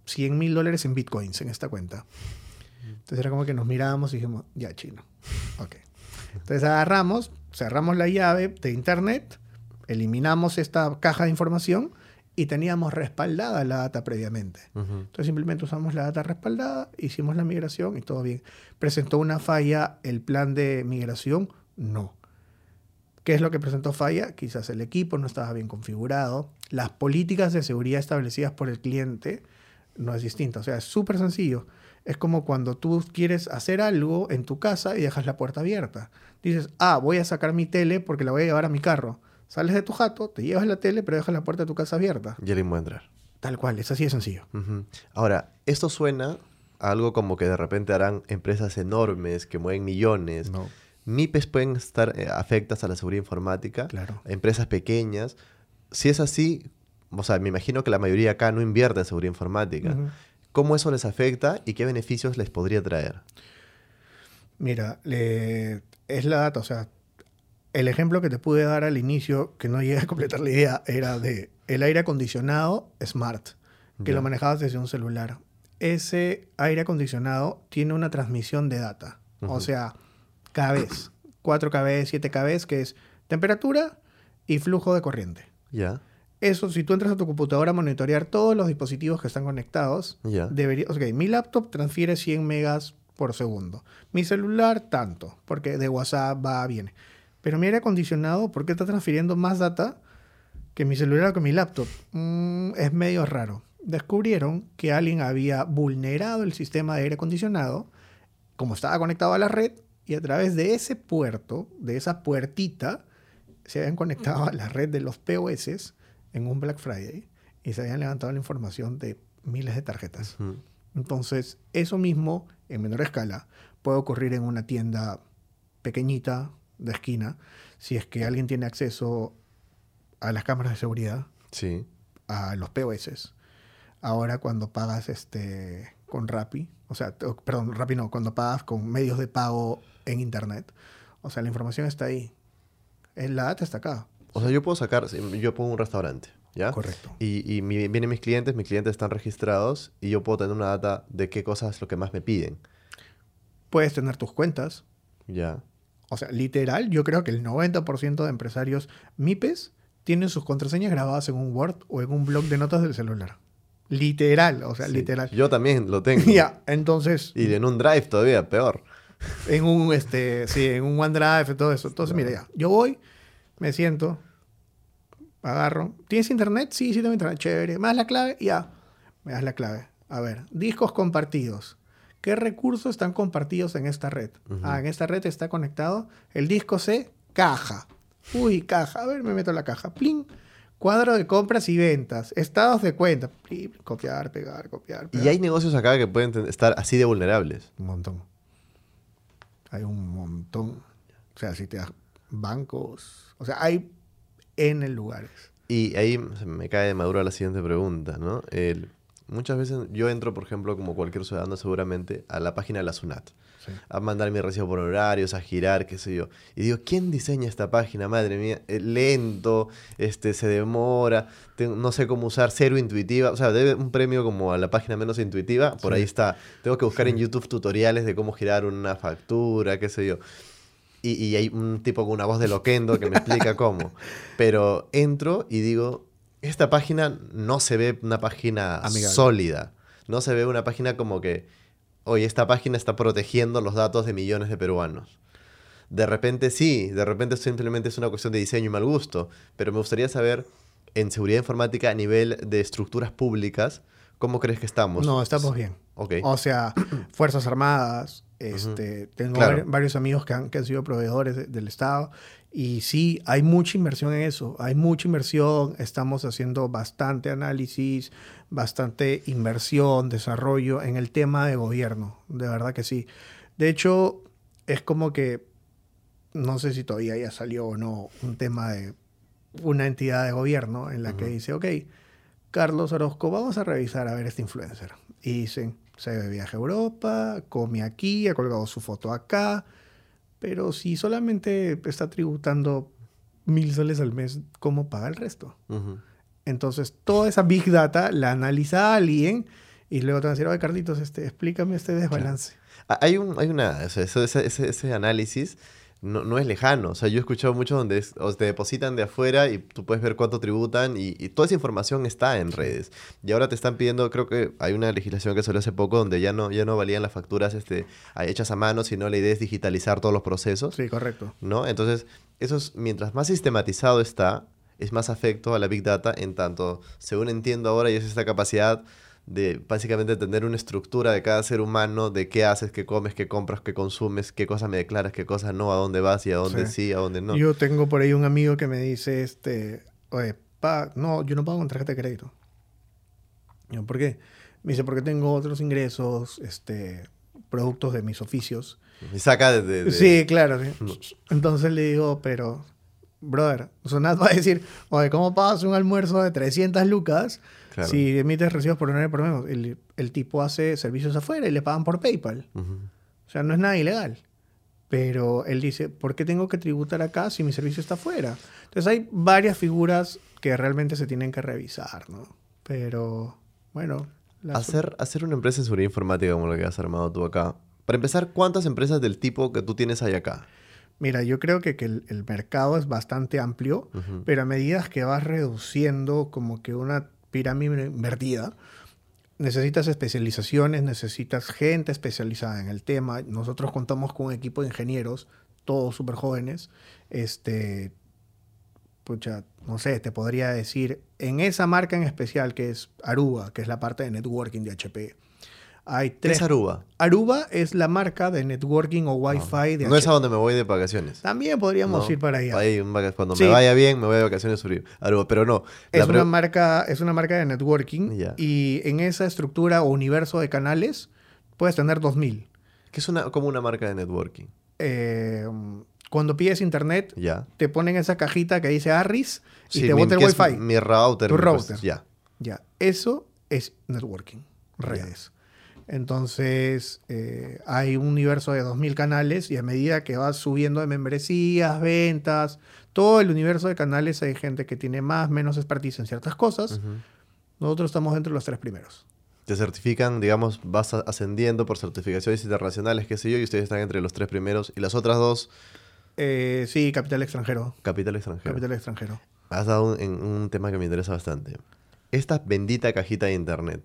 100 mil dólares en bitcoins en esta cuenta. Entonces era como que nos mirábamos y dijimos, ya chino. Ok. Entonces agarramos, cerramos la llave de internet, eliminamos esta caja de información y teníamos respaldada la data previamente. Entonces simplemente usamos la data respaldada, hicimos la migración y todo bien. ¿Presentó una falla el plan de migración? No. ¿Qué es lo que presentó falla? Quizás el equipo no estaba bien configurado. Las políticas de seguridad establecidas por el cliente no es distinta. O sea, es súper sencillo. Es como cuando tú quieres hacer algo en tu casa y dejas la puerta abierta. Dices, ah, voy a sacar mi tele porque la voy a llevar a mi carro. Sales de tu jato, te llevas la tele, pero dejas la puerta de tu casa abierta. Y alguien puede entrar. Tal cual, es así de sencillo. Ahora, esto suena a algo como que de repente harán empresas enormes que mueven millones. No, MIPES pueden estar eh, afectas a la seguridad informática. claro. Empresas pequeñas. Si es así, o sea, me imagino que la mayoría acá no invierte en seguridad informática. ¿Cómo eso les afecta y qué beneficios les podría traer? Mira, le- es la data, o sea, el ejemplo que te pude dar al inicio, que no llegué a completar la idea, era de el aire acondicionado smart, que lo manejabas desde un celular. Ese aire acondicionado tiene una transmisión de data, o sea, kbs, 4 kbs, 7 kbs, que es temperatura y flujo de corriente. Ya, Eso, si tú entras a tu computadora a monitorear todos los dispositivos que están conectados. Debería, ok, mi laptop transfiere 100 megas por segundo. Mi celular, tanto, porque de WhatsApp va, viene. Pero mi aire acondicionado, ¿por qué está transfiriendo más data que mi celular o que mi laptop? Mm, es medio raro. Descubrieron que alguien había vulnerado el sistema de aire acondicionado, como estaba conectado a la red, y a través de ese puerto, de esa puertita, se habían conectado a la red de los POS en un Black Friday y se habían levantado la información de miles de tarjetas. Entonces, eso mismo, en menor escala, puede ocurrir en una tienda pequeñita de esquina, si es que alguien tiene acceso a las cámaras de seguridad, Sí. a los POS. Ahora cuando pagas este con Rappi, o sea, perdón, Rappi no, cuando pagas con medios de pago en internet, o sea, la información está ahí. La data está acá. O sea, yo puedo sacar, yo pongo un restaurante ¿ya? Correcto. Y, y mi- vienen mis clientes, mis clientes están registrados y yo puedo tener una data de qué cosas es lo que más me piden, Puedes tener tus cuentas. ¿ya? O sea, literal, yo creo que el 90% de empresarios MIPES tienen sus contraseñas grabadas en un Word o en un blog de notas del celular. Literal, o sea, Sí. literal. Yo también lo tengo. Ya, entonces, Y en un drive todavía, peor. en un, este, sí, en un OneDrive y todo eso. Entonces, mira, ya, yo voy, me siento, agarro. ¿Tienes internet? Sí, sí tengo internet. Chévere. ¿Me das la clave? Ya. Me das la clave. A ver, discos compartidos. ¿Qué recursos están compartidos en esta red? Ah, en esta red está conectado el disco C, caja. Uy, caja. A ver, me meto en la caja. Plin. Cuadro de compras y ventas. Estados de cuenta. Plin, copiar, pegar, copiar. Y hay negocios acá que pueden estar así de vulnerables. Un montón. Hay un montón. O sea, si te das bancos. O sea, hay N lugares. Y ahí me cae de maduro la siguiente pregunta, ¿no? El- muchas veces yo entro, por ejemplo, como cualquier ciudadano seguramente, a la página de la SUNAT. Sí. A mandar mi recibo por horarios, a girar, qué sé yo. Y digo, ¿quién diseña esta página? Madre mía, lento, este, se demora, tengo- no sé cómo usar, cero intuitiva. O sea, debe un premio como a la página menos intuitiva, por Sí. ahí está. Tengo que buscar en. YouTube tutoriales de cómo girar una factura, qué sé yo. Y, y hay un tipo con una voz de loquendo que me explica cómo. Pero entro y digo, esta página no se ve una página Amigable. sólida. No se ve una página como que, oye, esta página está protegiendo los datos de millones de peruanos. De repente sí, de repente simplemente es una cuestión de diseño y mal gusto. Pero me gustaría saber, en seguridad informática a nivel de estructuras públicas, ¿cómo crees que estamos? No, estamos bien. Ok. O sea, Fuerzas Armadas, este, tengo Claro. varios amigos que han, que han sido proveedores de- del Estado y sí, hay mucha inversión en eso, hay mucha inversión, estamos haciendo bastante análisis, bastante inversión, desarrollo en el tema de gobierno, de verdad que sí. De hecho, es como que, no sé si todavía ya salió o no, un tema de una entidad de gobierno en la que Ujú. dice, ok, Carlos Orozco, vamos a revisar a ver este influencer. Y dicen, se de viaje a Europa, come aquí, ha colgado su foto acá, pero si solamente está tributando mil soles al mes, ¿cómo paga el resto? Entonces, toda esa big data la analiza alguien y luego te van a decir, oye, Carlitos, este, explícame este desbalance. Ah, Hay, un, hay una, o sea, eso- ese, ese- ese análisis no, no es lejano. O sea, yo he escuchado mucho donde es- o te depositan de afuera y tú puedes ver cuánto tributan y, y toda esa información está en redes. Y ahora te están pidiendo, creo que hay una legislación que salió hace poco donde ya no, ya no valían las facturas este, hechas a mano, sino la idea es digitalizar todos los procesos. Sí, correcto. ¿no? Entonces, eso es, mientras más sistematizado está, es más afecto a la Big Data en tanto, según entiendo ahora, y es esta capacidad de básicamente tener una estructura de cada ser humano, de qué haces, qué comes, qué compras, qué consumes, qué cosas me declaras, qué cosas no, a dónde vas y a dónde sí, Sí. a dónde no. Yo tengo por ahí un amigo que me dice, este, oye, pa, no, yo no pago con tarjeta de crédito. Yo, ¿Por qué? Me dice, porque tengo otros ingresos, este, productos de mis oficios. Y saca de... de- de- Sí, claro. sí. Entonces le digo, pero, brother, Sonat va a decir, oye, ¿cómo pagas un almuerzo de 300 lucas Claro. si emites recibos por horario por menos? El, el tipo hace servicios afuera y le pagan por PayPal. O sea, no es nada ilegal. Pero él dice, ¿por qué tengo que tributar acá si mi servicio está afuera? Entonces hay varias figuras que realmente se tienen que revisar, ¿no? Pero, bueno. Hacer, hacer una empresa de seguridad informática como la que has armado tú acá. Para empezar, ¿cuántas empresas del tipo que tú tienes hay acá? Mira, yo creo que, que el, el mercado es bastante amplio, Ujú. pero a medida que vas reduciendo como que una pirámide invertida, necesitas especializaciones, necesitas gente especializada en el tema. Nosotros contamos con un equipo de ingenieros, todos súper jóvenes. Este, pucha, no sé, te podría decir, en esa marca en especial que es Aruba, que es la parte de networking de HP, hay ¿Qué tres. es Aruba? Aruba es la marca de networking o Wi-Fi de No es a donde me voy de vacaciones. También podríamos No, ir para allá. ahí, cuando Sí. me vaya bien, me voy de vacaciones sobre Aruba. Pero no. Es una, marca, es una marca de networking y en esa estructura o universo de canales puedes tener 2000. que es una, como una marca de networking. Eh, cuando pides internet, te ponen esa cajita que dice Arris y Sí, te mi- bota el Wi-Fi. Mi router. Tu mi- pues, router. ya. Ya, eso es networking, redes. Entonces, eh, hay un universo de 2.000 canales y a medida que vas subiendo de membresías, ventas, todo el universo de canales hay gente que tiene más, menos expertise en ciertas cosas. Nosotros estamos dentro de los tres primeros. Te certifican, digamos, vas ascendiendo por certificaciones internacionales, qué sé yo, y ustedes están entre los tres primeros. Y las otras dos, Eh, sí, capital extranjero. capital extranjero. Capital extranjero. Has dado un, en un tema que me interesa bastante. Esta bendita cajita de internet.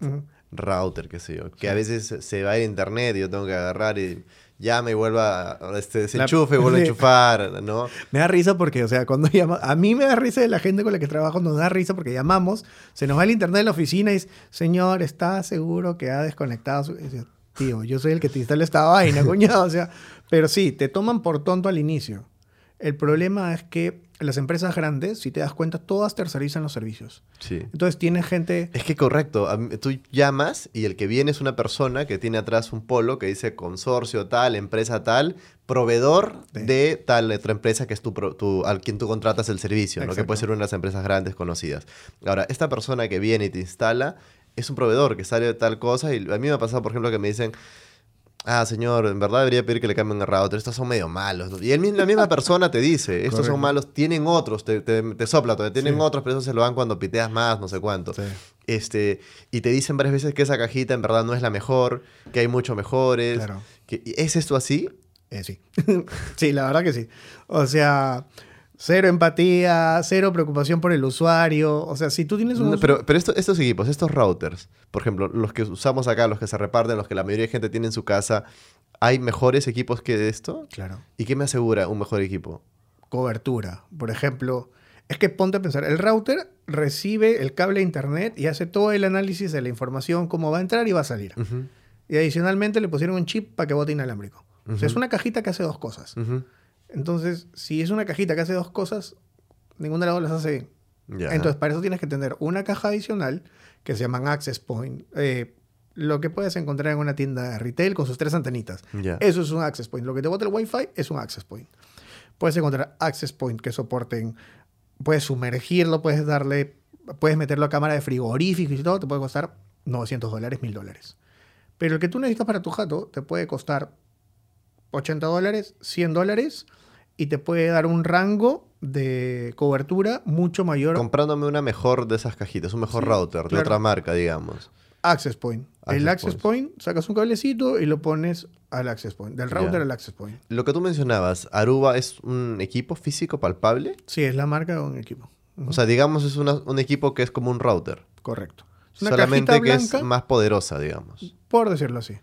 Router, qué sé yo, que a veces se va a internet y yo tengo que agarrar y llama y vuelva, a- este, se enchufe y vuelve a enchufar, ¿no? Me da risa porque, o sea, cuando llama, a mí me da risa de la gente con la que trabajo, nos da risa porque llamamos, se nos va el internet de la oficina y dice, señor, ¿está seguro que ha desconectado su... dice, Tío, yo soy el que te instala esta vaina, cuñado, o sea, pero sí, te toman por tonto al inicio. El problema es que las empresas grandes, si te das cuenta, todas tercerizan los servicios. Sí. Entonces tienes gente... Es que correcto, tú llamas y el que viene es una persona que tiene atrás un polo que dice consorcio tal, empresa tal, proveedor Sí. de tal otra empresa que es tu, tu- al quien tú contratas el servicio, ¿no? que puede ser una de las empresas grandes conocidas. Ahora, esta persona que viene y te instala es un proveedor que sale de tal cosa y a mí me ha pasado, por ejemplo, que me dicen... Ah, señor, en verdad debería pedir que le cambien el router. Estos son medio malos. Y el la misma persona te dice, estos Correcto. son malos, tienen otros, te, te, te sopla, te tienen Sí. otros, pero eso se lo dan cuando piteas más, no sé cuánto. Sí. Este, y te dicen varias veces que esa cajita en verdad no es la mejor, que hay mucho mejores. Claro. Que, ¿y ¿Es esto así? Eh, sí. sí, la verdad que sí. O sea, cero empatía, cero preocupación por el usuario. O sea, si tú tienes un... No, pero pero esto- estos equipos, estos routers, por ejemplo, los que usamos acá, los que se reparten, los que la mayoría de gente tiene en su casa, ¿hay mejores equipos que esto? Claro. ¿Y qué me asegura un mejor equipo? Cobertura. Por ejemplo, es que ponte a pensar, el router recibe el cable a internet y hace todo el análisis de la información, cómo va a entrar y va a salir. Ujú, Y adicionalmente le pusieron un chip para que bote inalámbrico. O sea, es una cajita que hace dos cosas. ujú. Entonces, si es una cajita que hace dos cosas, ninguna de las dos las hace bien. Entonces, para eso tienes que tener una caja adicional que se llaman Access Point. eh, lo que puedes encontrar en una tienda de retail con sus tres antenitas. Eso es un Access Point. Lo que te bota el Wi-Fi es un Access Point. Puedes encontrar Access Point que soporten. Puedes sumergirlo, puedes darle. Puedes meterlo a cámara de frigoríficos y todo. Te puede costar 900 dólares, 1000 dólares. Pero el que tú necesitas para tu jato te puede costar 80 dólares, 100 dólares y te puede dar un rango de cobertura mucho mayor. Comprándome una mejor de esas cajitas, un mejor Sí, router de otra marca, digamos. Access Point. el Access Point, sacas un cablecito y lo pones al Access Point. Del router al Access Point. Lo que tú mencionabas, Aruba es un equipo físico palpable. Sí, es la marca de un equipo. O sea, digamos, es una- un equipo que es como un router. Correcto. Es una Solamente que blanca, es más poderosa, digamos. por decirlo así.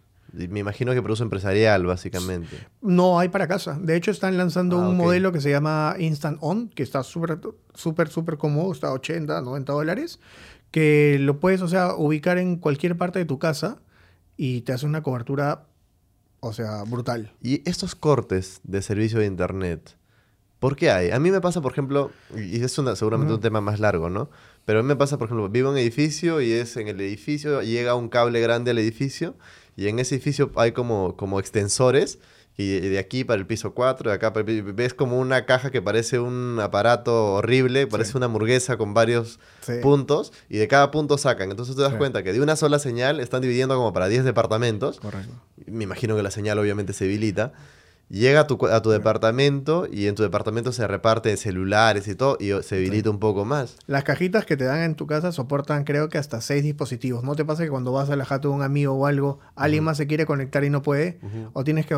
Me imagino que uso empresarial, básicamente. No hay para casa. De hecho, están lanzando Ah, un ok. modelo que se llama Instant On, que está súper, súper, súper cómodo. Está a 80, 90 dólares. Que lo puedes, o sea, ubicar en cualquier parte de tu casa y te hace una cobertura, o sea, brutal. Y estos cortes de servicio de internet, ¿por qué hay? A mí me pasa, por ejemplo, y es una- seguramente Ujú. un tema más largo, ¿no? Pero a mí me pasa, por ejemplo, vivo en un edificio y es en el edificio, llega un cable grande al edificio y en ese edificio hay como, como extensores y de aquí para el piso 4, de acá para el piso... Ves como una caja que parece un aparato horrible, parece Sí. una hamburguesa con varios Sí. puntos y de cada punto sacan. Entonces te das Sí. cuenta que de una sola señal están dividiendo como para 10 departamentos Correcto. me imagino que la señal obviamente se habilita, llega a tu, a tu departamento y en tu departamento se reparte celulares y todo y se habilita un poco más. Las cajitas que te dan en tu casa soportan creo que hasta seis dispositivos. ¿No te pasa que cuando vas a la jato de un amigo o algo, alguien más se quiere conectar y no puede? O tienes que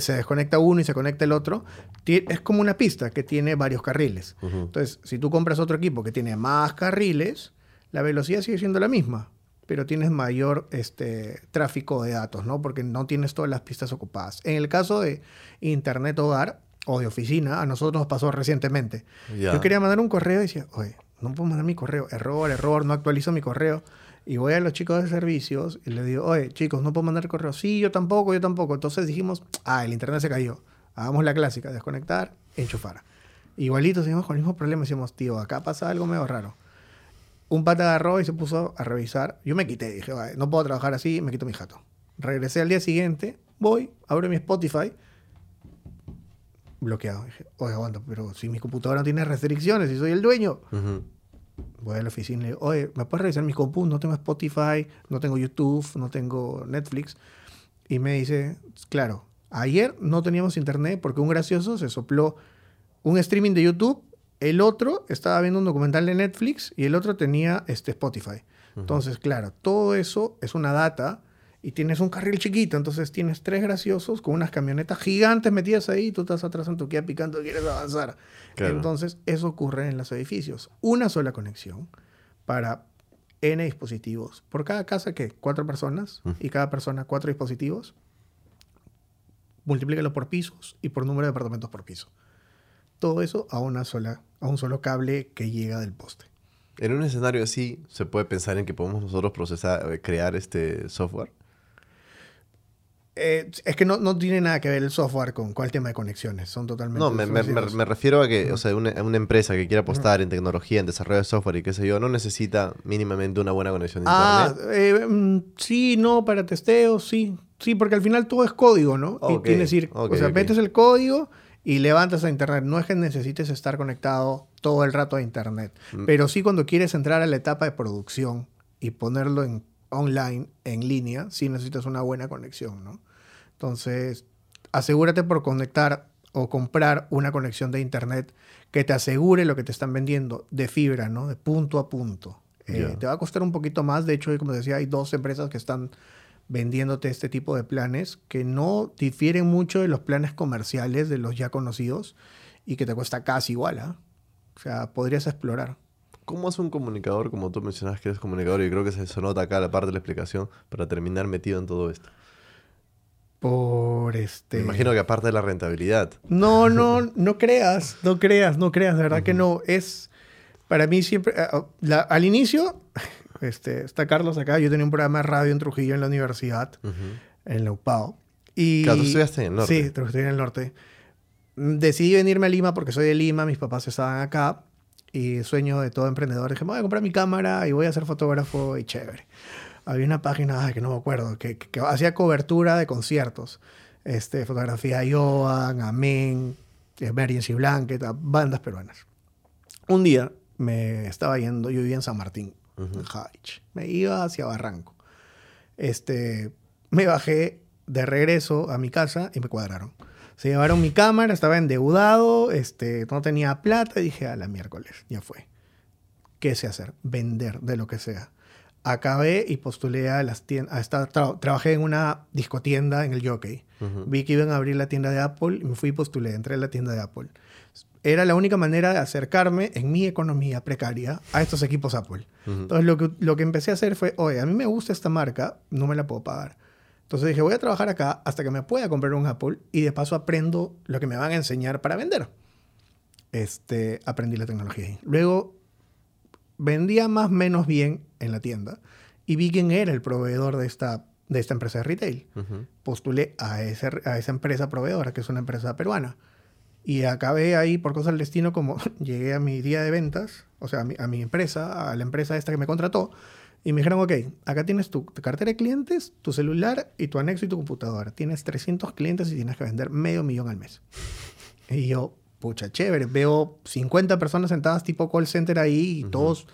se desconecta uno y se conecta el otro. Es como una pista que tiene varios carriles. Entonces, si tú compras otro equipo que tiene más carriles, la velocidad sigue siendo la misma, pero tienes mayor este, tráfico de datos, ¿no? Porque no tienes todas las pistas ocupadas. En el caso de Internet Hogar o de oficina, a nosotros nos pasó recientemente. Yo quería mandar un correo y decía, oye, no puedo mandar mi correo, error, error, no actualizo mi correo. Y voy a los chicos de servicios y les digo, oye, chicos, no puedo mandar correo. Sí, yo tampoco, yo tampoco. Entonces dijimos, ah, el internet se cayó. Hagamos la clásica, desconectar, enchufar. Igualito seguimos con el mismo problema. Decimos, tío, acá pasa algo medio raro. Un pata agarró y se puso a revisar. Yo me quité, dije, "Vale, no puedo trabajar así, me quito mi jato. Regresé al día siguiente, voy, abro mi Spotify, bloqueado. Dije, oye, aguanta, pero si mi computadora no tiene restricciones y soy el dueño, Ujú. voy a la oficina y le digo, oye, ¿me puedes revisar mi compu? No tengo Spotify, no tengo YouTube, no tengo Netflix. Y me dice, claro, ayer no teníamos internet porque un gracioso se sopló un streaming de YouTube, el otro estaba viendo un documental de Netflix y el otro tenía este Spotify. Entonces, claro, todo eso es una data y tienes un carril chiquito, entonces tienes tres graciosos con unas camionetas gigantes metidas ahí y tú estás atrás en tu Kia picando y quieres avanzar. Entonces, eso ocurre en los edificios. Una sola conexión para N dispositivos. Por cada casa, ¿qué? Cuatro personas y cada persona cuatro dispositivos. Multiplícalo por pisos y por número de departamentos por piso. Todo eso a, una sola, a un solo cable que llega del poste. En un escenario así, ¿se puede pensar en que podemos nosotros procesar, eh, crear este software? Eh, es que no, no, tiene nada que ver el software con, con el tema de conexiones. Son totalmente. No, me, me, me, refiero a que, o sea, una, una empresa que quiera apostar en tecnología, en desarrollo de software y qué sé yo, no necesita mínimamente una buena conexión de ah, internet. Eh, mm, sí, no, para testeo, sí. Sí, porque al final todo es código, ¿no? y tienes ir, o sea, metes el código y levantas a internet. No es que necesites estar conectado todo el rato a internet, mm. pero sí cuando quieres entrar a la etapa de producción y ponerlo en online, en línea, sí necesitas una buena conexión, ¿no? Entonces, asegúrate por conectar o comprar una conexión de internet que te asegure lo que te están vendiendo de fibra, ¿no? De punto a punto. Eh, te va a costar un poquito más. De hecho, como decía, hay dos empresas que están vendiéndote este tipo de planes que no difieren mucho de los planes comerciales de los ya conocidos y que te cuesta casi igual. ¿ah? O sea, podrías explorar. ¿Cómo hace un comunicador, como tú mencionas que eres comunicador, y creo que se nota acá la parte de la explicación, para terminar metido en todo esto? por este... Me imagino que aparte de la rentabilidad. No, no, no creas, no creas, no creas, de verdad que no. Es, para mí siempre, ah, oh, al inicio, este, está Carlos acá, yo tenía un programa de radio en Trujillo en la universidad, en la UPAO. Y, claro, tú estudiaste en el norte. Sí, estudié en el norte. Decidí venirme a Lima porque soy de Lima, mis papás estaban acá y sueño de todo emprendedor. Dije, voy a comprar mi cámara y voy a ser fotógrafo y chévere había una página que no me acuerdo, que, hacía cobertura de conciertos. Este, fotografía a Joan, Amén, Emergency Blanket, bandas peruanas. Un día me estaba yendo, yo vivía en San Martín, Me iba hacia Barranco. Este, me bajé de regreso a mi casa y me cuadraron. Se llevaron mi cámara, estaba endeudado, este, no tenía plata y dije, a la miércoles, ya fue. ¿Qué sé hacer? Vender de lo que sea acabé y postulé a las tiendas. trabajé en una discotienda en el Jockey. Vi que iban a abrir la tienda de Apple y me fui y postulé. Entré a la tienda de Apple. Era la única manera de acercarme en mi economía precaria a estos equipos Apple. Entonces lo que, lo que empecé a hacer fue, oye, a mí me gusta esta marca, no me la puedo pagar. Entonces dije, voy a trabajar acá hasta que me pueda comprar un Apple y de paso aprendo lo que me van a enseñar para vender. Este, aprendí la tecnología ahí. Luego vendía más o menos bien en la tienda y vi quién era el proveedor de esta, de esta empresa de retail. Postulé a, ese, a esa empresa proveedora, que es una empresa peruana. Y acabé ahí por cosas del destino como llegué a mi día de ventas, o sea, a mi, a mi, empresa, a la empresa esta que me contrató, y me dijeron, ok, acá tienes tu cartera de clientes, tu celular y tu anexo y tu computadora. Tienes 300 clientes y tienes que vender medio millón al mes. Y yo, pucha, chévere, veo 50 personas sentadas tipo call center ahí y todos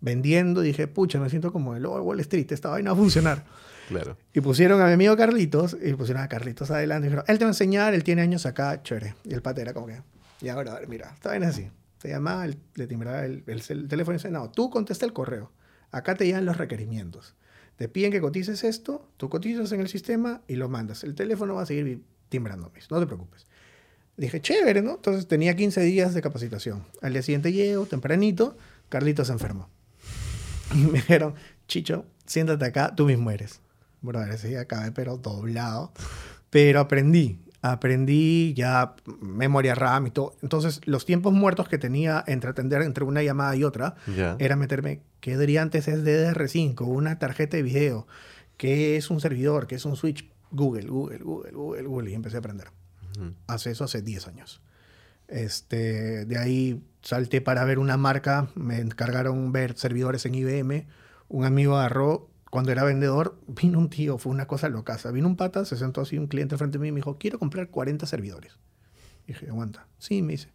vendiendo. dije, pucha, me siento como el Wall Street, esta vaina va a funcionar. Claro. Y pusieron a mi amigo Carlitos, y pusieron a Carlitos adelante. Y dijeron, él te va a enseñar, él tiene años acá, chévere. Y el pate era como que, y ahora, mira, esta vaina es así. Se llamaba, le timbraba el, el, teléfono y dice, no, tú contesta el correo. Acá te llegan los requerimientos. Te piden que cotices esto, tú cotizas en el sistema y lo mandas. El teléfono va a seguir timbrando, no te preocupes. Dije, chévere, ¿no? Entonces tenía 15 días de capacitación. Al día siguiente llego, tempranito, Carlitos se enfermó. Y me dijeron, Chicho, siéntate acá, tú mismo eres. Bueno, sí, acabé, pero doblado. Pero aprendí, aprendí ya memoria RAM y todo. Entonces, los tiempos muertos que tenía entre atender entre una llamada y otra era meterme, ¿qué diría antes es DDR5? Una tarjeta de video. ¿Qué es un servidor? ¿Qué es un switch? Google, Google, Google, Google, Google. Y empecé a aprender. Hace eso hace 10 años. Este, de ahí salté para ver una marca, me encargaron ver servidores en IBM, un amigo agarró, cuando era vendedor, vino un tío, fue una cosa loca, vino un pata, se sentó así un cliente frente a mí y me dijo, quiero comprar 40 servidores. Y dije, aguanta. Sí, me dice.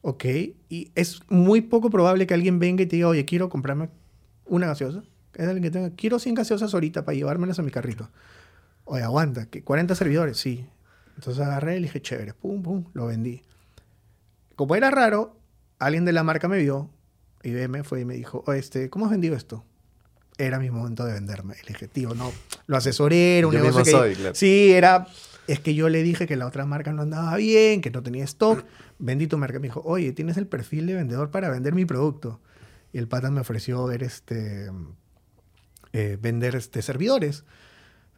Ok, y es muy poco probable que alguien venga y te diga, oye, quiero comprarme una gaseosa. Es alguien que tenga, quiero 100 gaseosas ahorita para llevármelas a mi carrito. Oye, aguanta, que 40 servidores, sí. Entonces agarré y le dije, chévere, pum, pum, lo vendí. Como era raro, alguien de la marca me vio me fue y me dijo, oye, este, ¿cómo has vendido esto? Era mi momento de venderme. Y le dije, tío, no, lo asesoré, era un Yo negocio que... soy, claro. Sí, era... Es que yo le dije que la otra marca no andaba bien, que no tenía stock. Vendí tu marca. Me dijo, oye, tienes el perfil de vendedor para vender mi producto. Y el pata me ofreció ver este... eh, vender este, servidores.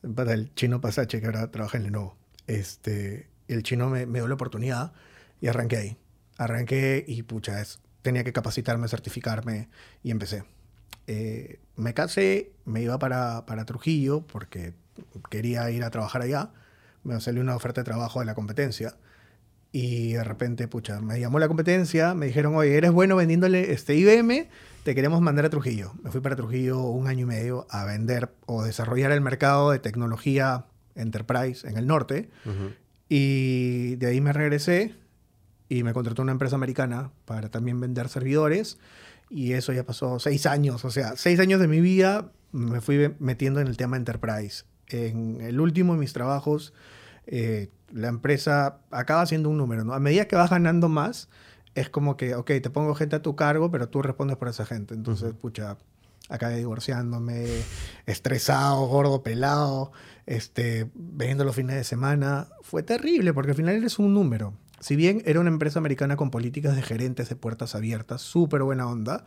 El pata, el chino Pasache, que ahora trabaja en Lenovo. Este, el chino me, me dio la oportunidad y arranqué ahí. Arranqué y, pucha, es, tenía que capacitarme, certificarme y empecé. Eh, me casé, me iba para, para Trujillo porque quería ir a trabajar allá. Me salió una oferta de trabajo de la competencia. Y de repente, pucha, me llamó la competencia, me dijeron, oye, eres bueno vendiéndole este IBM, te queremos mandar a Trujillo. Me fui para Trujillo un año y medio a vender o desarrollar el mercado de tecnología enterprise en el norte. Y de ahí me regresé y me contrató una empresa americana para también vender servidores. Y eso ya pasó seis años. O sea, seis años de mi vida me fui metiendo en el tema enterprise. En el último de mis trabajos, eh, la empresa acaba siendo un número. ¿no? A medida que vas ganando más, es como que, ok, te pongo gente a tu cargo, pero tú respondes por esa gente. Entonces, Ujú. pucha, acabé divorciándome, estresado, gordo, pelado, este, viendo los fines de semana. Fue terrible porque al final eres un número. Si bien era una empresa americana con políticas de gerentes de puertas abiertas, súper buena onda,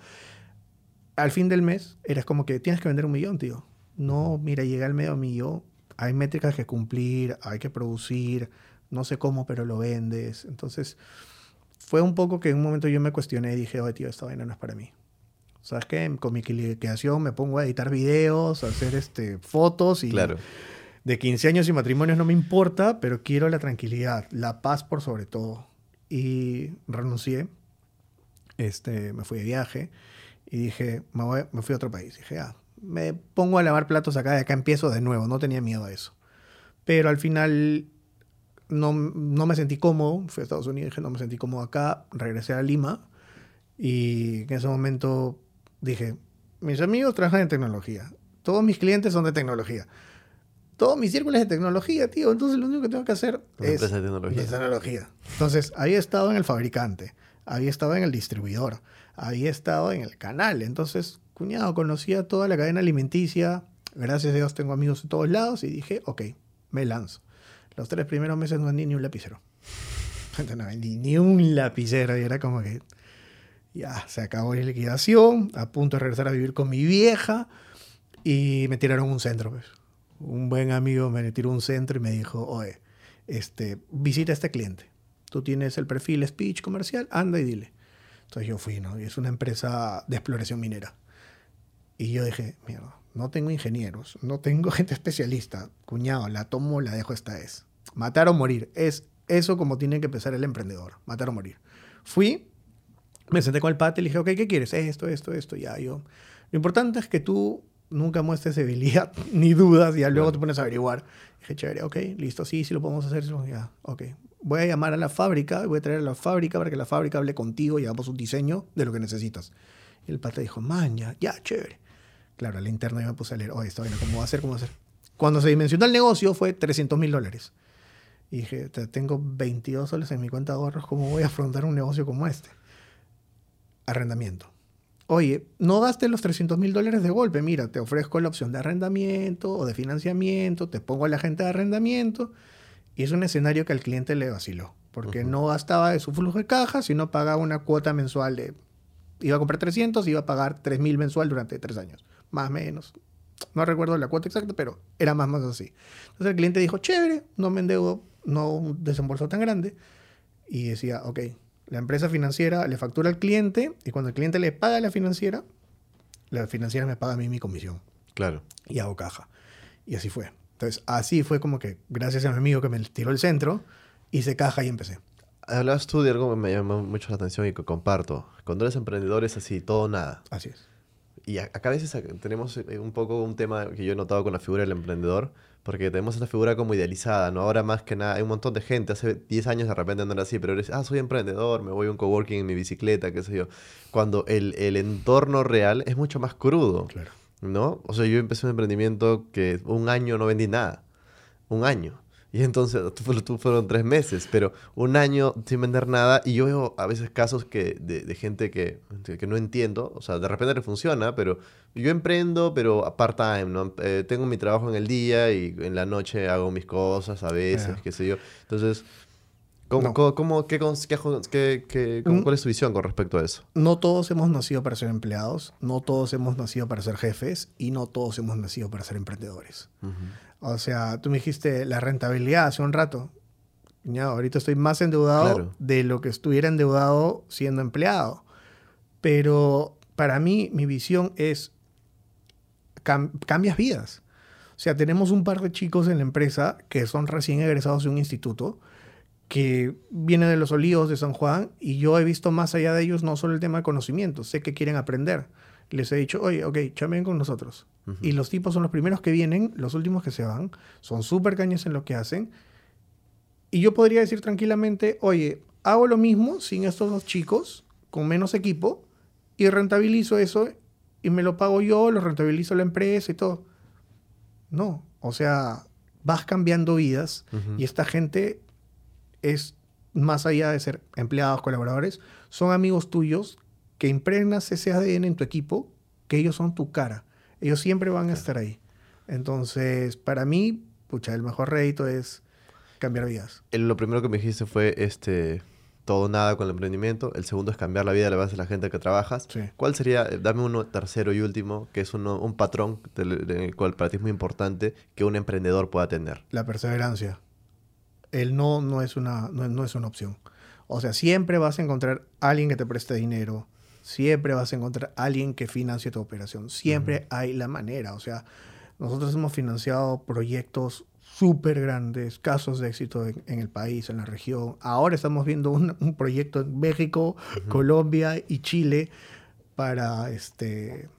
al fin del mes eres como que tienes que vender un millón, tío. No, mira, llega el medio millón, hay métricas que cumplir, hay que producir, no sé cómo, pero lo vendes. Entonces, fue un poco que en un momento yo me cuestioné y dije, oye, tío, esta vaina no es para mí. ¿Sabes qué? Con mi liquidación me pongo a editar videos, a hacer este, fotos y Claro. De 15 años y matrimonios no me importa, pero quiero la tranquilidad, la paz por sobre todo. Y renuncié, este, me fui de viaje y dije, me, fui a otro país. Dije, ah, me pongo a lavar platos acá y acá empiezo de nuevo, no tenía miedo a eso. Pero al final no, no me sentí cómodo, fui a Estados Unidos, dije, no me sentí cómodo acá, regresé a Lima y en ese momento dije, mis amigos trabajan en tecnología, todos mis clientes son de tecnología. Todo mi círculo es de tecnología, tío. Entonces lo único que tengo que hacer Una es empresa de tecnología. de tecnología. Entonces, había estado en el fabricante, había estado en el distribuidor, había estado en el canal. Entonces, cuñado, conocía toda la cadena alimenticia. Gracias a Dios tengo amigos en todos lados y dije, ok, me lanzo. Los tres primeros meses no vendí ni un lapicero. No vendí ni un lapicero y era como que ya se acabó la liquidación, a punto de regresar a vivir con mi vieja y me tiraron un centro. Pues. Un buen amigo me tiró un centro y me dijo, oye, este, visita a este cliente. Tú tienes el perfil speech comercial, anda y dile. Entonces yo fui, ¿no? Y es una empresa de exploración minera. Y yo dije, mierda, no tengo ingenieros, no tengo gente especialista. Cuñado, la tomo, la dejo, esta es. Matar o morir. Es eso como tiene que empezar el emprendedor. Matar o morir. Fui, me senté con el pate y le dije, ok, ¿qué quieres? Esto, esto, esto, ya. Yo, lo importante es que tú nunca muestres debilidad ni dudas, ya luego Claro. te pones a averiguar. Dije, chévere, ok, listo, sí, sí lo podemos hacer, ya, ok. Voy a llamar a la fábrica, voy a traer a la fábrica para que la fábrica hable contigo y hagamos un diseño de lo que necesitas. Y el pata dijo, man, ya, ya, chévere. Claro, al interno yo me puse a leer, oye, esta vaina, ¿cómo va a ser? ¿Cómo va a ser? Cuando se dimensionó el negocio fue 300 mil dólares. Y dije, "Te- tengo 22 soles en mi cuenta de ahorros, ¿cómo voy a afrontar un negocio como este? Arrendamiento. Oye, no gastes los 300 mil dólares de golpe. Mira, te ofrezco la opción de arrendamiento o de financiamiento, te pongo a la gente de arrendamiento. Y es un escenario que al cliente le vaciló, porque no gastaba de su flujo de caja, sino pagaba una cuota mensual de... Iba a comprar 300, iba a pagar 3 mil mensual durante tres años, más o menos. No recuerdo la cuota exacta, pero era más o menos así. Entonces el cliente dijo, chévere, no me endeudo, no un desembolso tan grande. Y decía, ok, la empresa financiera le factura al cliente y cuando el cliente le paga a la financiera, la financiera me paga a mí mi comisión Claro. y hago caja. Y así fue. Entonces, así fue como que, gracias a mi amigo que me tiró el centro, hice caja y empecé. Hablabas tú de algo que me llamó mucho la atención y que comparto. Cuando eres emprendedor es así, todo nada. Así es. y a- acá a veces tenemos eh, un poco un tema que yo he notado con la figura del emprendedor, porque tenemos esta figura como idealizada, ¿no? Ahora más que nada hay un montón de gente, hace 10 años de repente no era así, pero eres, ah, soy emprendedor, me voy a un coworking en mi bicicleta, qué sé yo. Cuando el, el entorno real es mucho más crudo, Claro. ¿no? O sea, yo empecé un emprendimiento que un año no vendí nada, un año. Y entonces, tú, fu- tú fueron tres meses, pero un año sin vender nada. Y yo veo a veces casos que, de, de gente que, que no entiendo. O sea, de repente le funciona, pero yo emprendo, pero part-time, ¿no? Eh, tengo mi trabajo en el día y en la noche hago mis cosas a veces, Claro. qué sé yo. Entonces, ¿cómo, No. cómo- cómo- qué, qué, qué- Mm. ¿cuál es tu visión con respecto a eso? No todos hemos nacido para ser empleados, no todos hemos nacido para ser jefes y no todos hemos nacido para ser emprendedores. O sea, tú me dijiste la rentabilidad hace un rato. Ya, ahorita estoy más endeudado Claro. de lo que estuviera endeudado siendo empleado. Pero para mí, mi visión es cam- cambias vidas. O sea, tenemos un par de chicos en la empresa que son recién egresados de un instituto que vienen de los olivos de San Juan y yo he visto más allá de ellos no solo el tema de conocimiento, sé que quieren aprender. Les he dicho, oye, ok, chamen con nosotros. Y los tipos son los primeros que vienen, los últimos que se van, son súper caños en lo que hacen. Y yo podría decir tranquilamente, oye, hago lo mismo sin estos dos chicos, con menos equipo, y rentabilizo eso y me lo pago yo, lo rentabilizo la empresa y todo. No, o sea, vas cambiando vidas y esta gente es más allá de ser empleados, colaboradores, son amigos tuyos que impregnas ese ADN en tu equipo, que ellos son tu cara. Ellos siempre van a estar ahí. Entonces, para mí, pucha, el mejor rédito es cambiar vidas. El- Lo primero que me dijiste fue este todo nada con el emprendimiento. El segundo es cambiar la vida de la base de la gente que trabajas. Sí. ¿Cuál sería, eh, dame uno tercero y último, que es uno, un patrón del, del cual para ti es muy importante que un emprendedor pueda tener? La perseverancia. El no no es una, no, no es una opción. O sea, siempre vas a encontrar alguien que te preste dinero. Siempre vas a encontrar alguien que financie tu operación. Siempre hay la manera. O sea, nosotros hemos financiado proyectos súper grandes, casos de éxito en, en el país, en la región. Ahora estamos viendo un, un proyecto en México, Colombia y Chile para este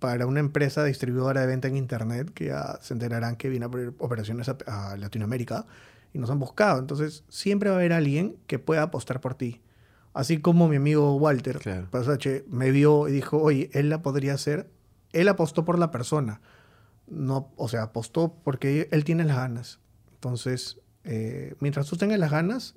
para una empresa distribuidora de venta en internet que ya se enterarán que viene a abrir operaciones a, a Latinoamérica y nos han buscado. Entonces, siempre va a haber alguien que pueda apostar por ti. Así como mi amigo Walter Claro. Pasache me vio y dijo, oye, él la podría hacer. Él apostó por la persona. No, o sea, apostó porque él tiene las ganas. Entonces, eh, mientras tú tengas las ganas,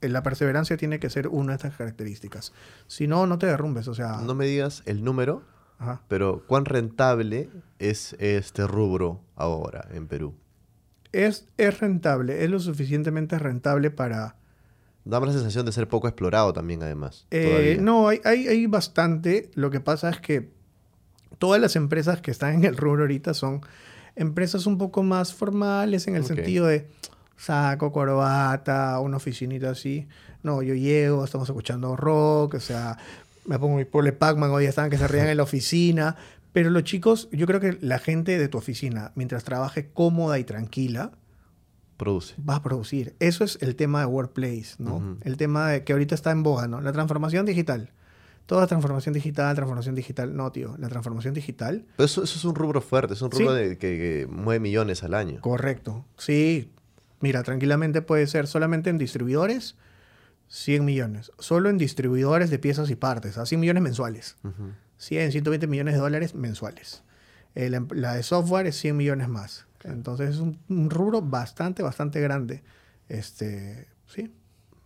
eh, la perseverancia tiene que ser una de estas características. Si no, no te derrumbes. O sea, No me digas el número, ajá. pero ¿cuán rentable es este rubro ahora en Perú? es, es rentable, es lo suficientemente rentable para... Dame la sensación de ser poco explorado también, además. Eh, no, hay, hay, hay bastante. Lo que pasa es que todas las empresas que están en el rubro ahorita son empresas un poco más formales en el sentido de saco, corbata, una oficinita así. No, yo llego, estamos escuchando rock, o sea, me pongo mi pole Pac-Man, hoy estaban que se rían en la oficina. Pero los chicos, yo creo que la gente de tu oficina, mientras trabaje cómoda y tranquila, Produce. va a producir. Eso es el tema de workplace, ¿no? El tema de que ahorita está en boga, ¿no? La transformación digital. Toda transformación digital, transformación digital. No, tío. La transformación digital, Pero eso, eso es un rubro fuerte, es un Sí. rubro de- que, que mueve millones al año. correcto. Sí. Mira, tranquilamente puede ser solamente en distribuidores, 100 millones. Solo en distribuidores de piezas y partes, a 100 millones mensuales. Ujú. 100, 120 millones de dólares mensuales. Eh, la, la de software es 100 millones más. Entonces es un, un rubro bastante, bastante grande. Este, sí.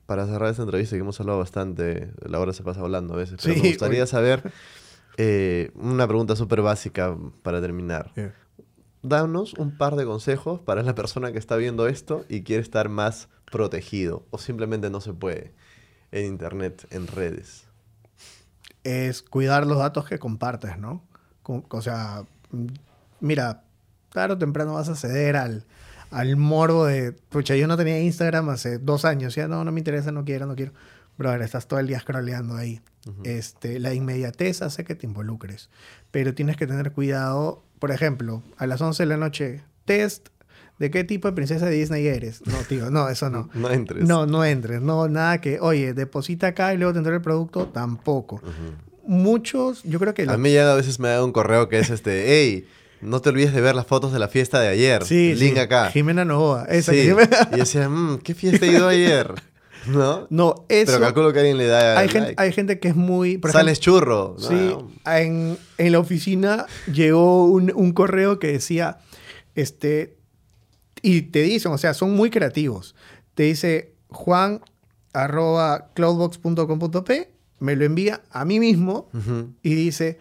Para cerrar esta entrevista, que hemos hablado bastante, la hora se pasa hablando a veces, pero Sí, me gustaría oye. saber eh, una pregunta súper básica para terminar. Danos un par de consejos para la persona que está viendo esto y quiere estar más protegido o simplemente no se puede en internet, en redes. es cuidar los datos que compartes, ¿no? O sea, mira, tarde o temprano vas a ceder al, al morbo de, pucha, yo no tenía Instagram hace dos años, ya no, no me interesa, no quiero, no quiero. Brother, estás todo el día scrolleando ahí. este, la inmediatez hace que te involucres, pero tienes que tener cuidado, por ejemplo, a las 11 de la noche, test de qué tipo de princesa de Disney eres. No, tío, no, eso no. No entres. No, no entres, no, nada que, oye, deposita acá y luego te entrega el producto, tampoco. Ujú. muchos, yo creo que... A lo- mí ya a veces me da un correo que es este, hey, no te olvides de ver las fotos de la fiesta de ayer. sí, Link sí, acá. Jimena Novoa. Esa Sí. que Jimena- Y decía, "Mm, ¿qué fiesta he ido ayer? ¿No? No, eso... Pero calculo que alguien le da hay, like. gente, hay gente que es muy... por Sales churro. Sí, No, en, en la oficina llegó un, un correo que decía, este, y te dicen, o sea, son muy creativos. Te dice juan arroba cloudbox.com.p, me lo envía a mí mismo y dice,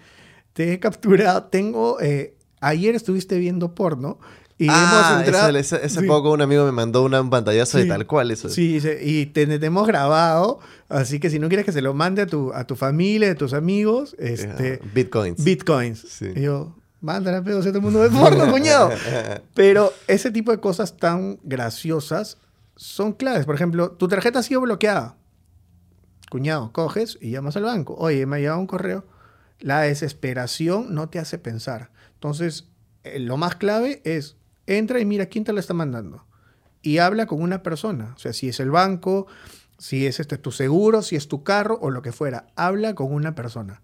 te he capturado, tengo, eh, ayer estuviste viendo porno y ah, hemos entrado... ese, ese- ese Sí. poco un amigo me mandó una- un pantallazo de tal cual eso. Sí, y te, te hemos grabado, así que si no quieres que se lo mande a tu, a tu familia, a tus amigos, este, Bitcoins. bitcoins. Sí. Y yo, mándala, pedo, si todo el mundo ve porno, cuñado. Pero ese tipo de cosas tan graciosas son claves. Por ejemplo, tu tarjeta ha sido bloqueada. Cuñado, coges y llamas al banco. Oye, me ha llegado un correo. La desesperación no te hace pensar. Entonces, eh, lo más clave es, entra y mira quién te lo está mandando. Y habla con una persona. O sea, si es el banco, si es este, tu seguro, si es tu carro o lo que fuera. Habla con una persona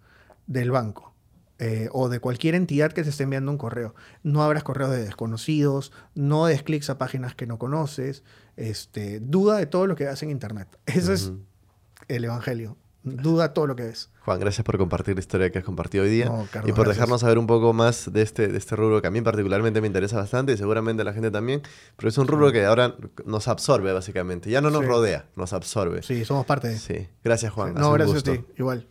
del banco. eh, o de cualquier entidad que te esté enviando un correo. No abras correos de desconocidos, no des clics a páginas que no conoces, este, duda de todo lo que ves en internet. Ese es el evangelio. Duda todo lo que ves. Juan, gracias por compartir la historia que has compartido hoy día No, Carlos, y por gracias. dejarnos saber un poco más de este, de este rubro que a mí particularmente me interesa bastante y seguramente a la gente también, pero es un rubro que ahora nos absorbe básicamente, ya no nos Sí. rodea, nos absorbe. Sí, somos parte de. Sí. Gracias Juan. no, gracias a ti. Igual.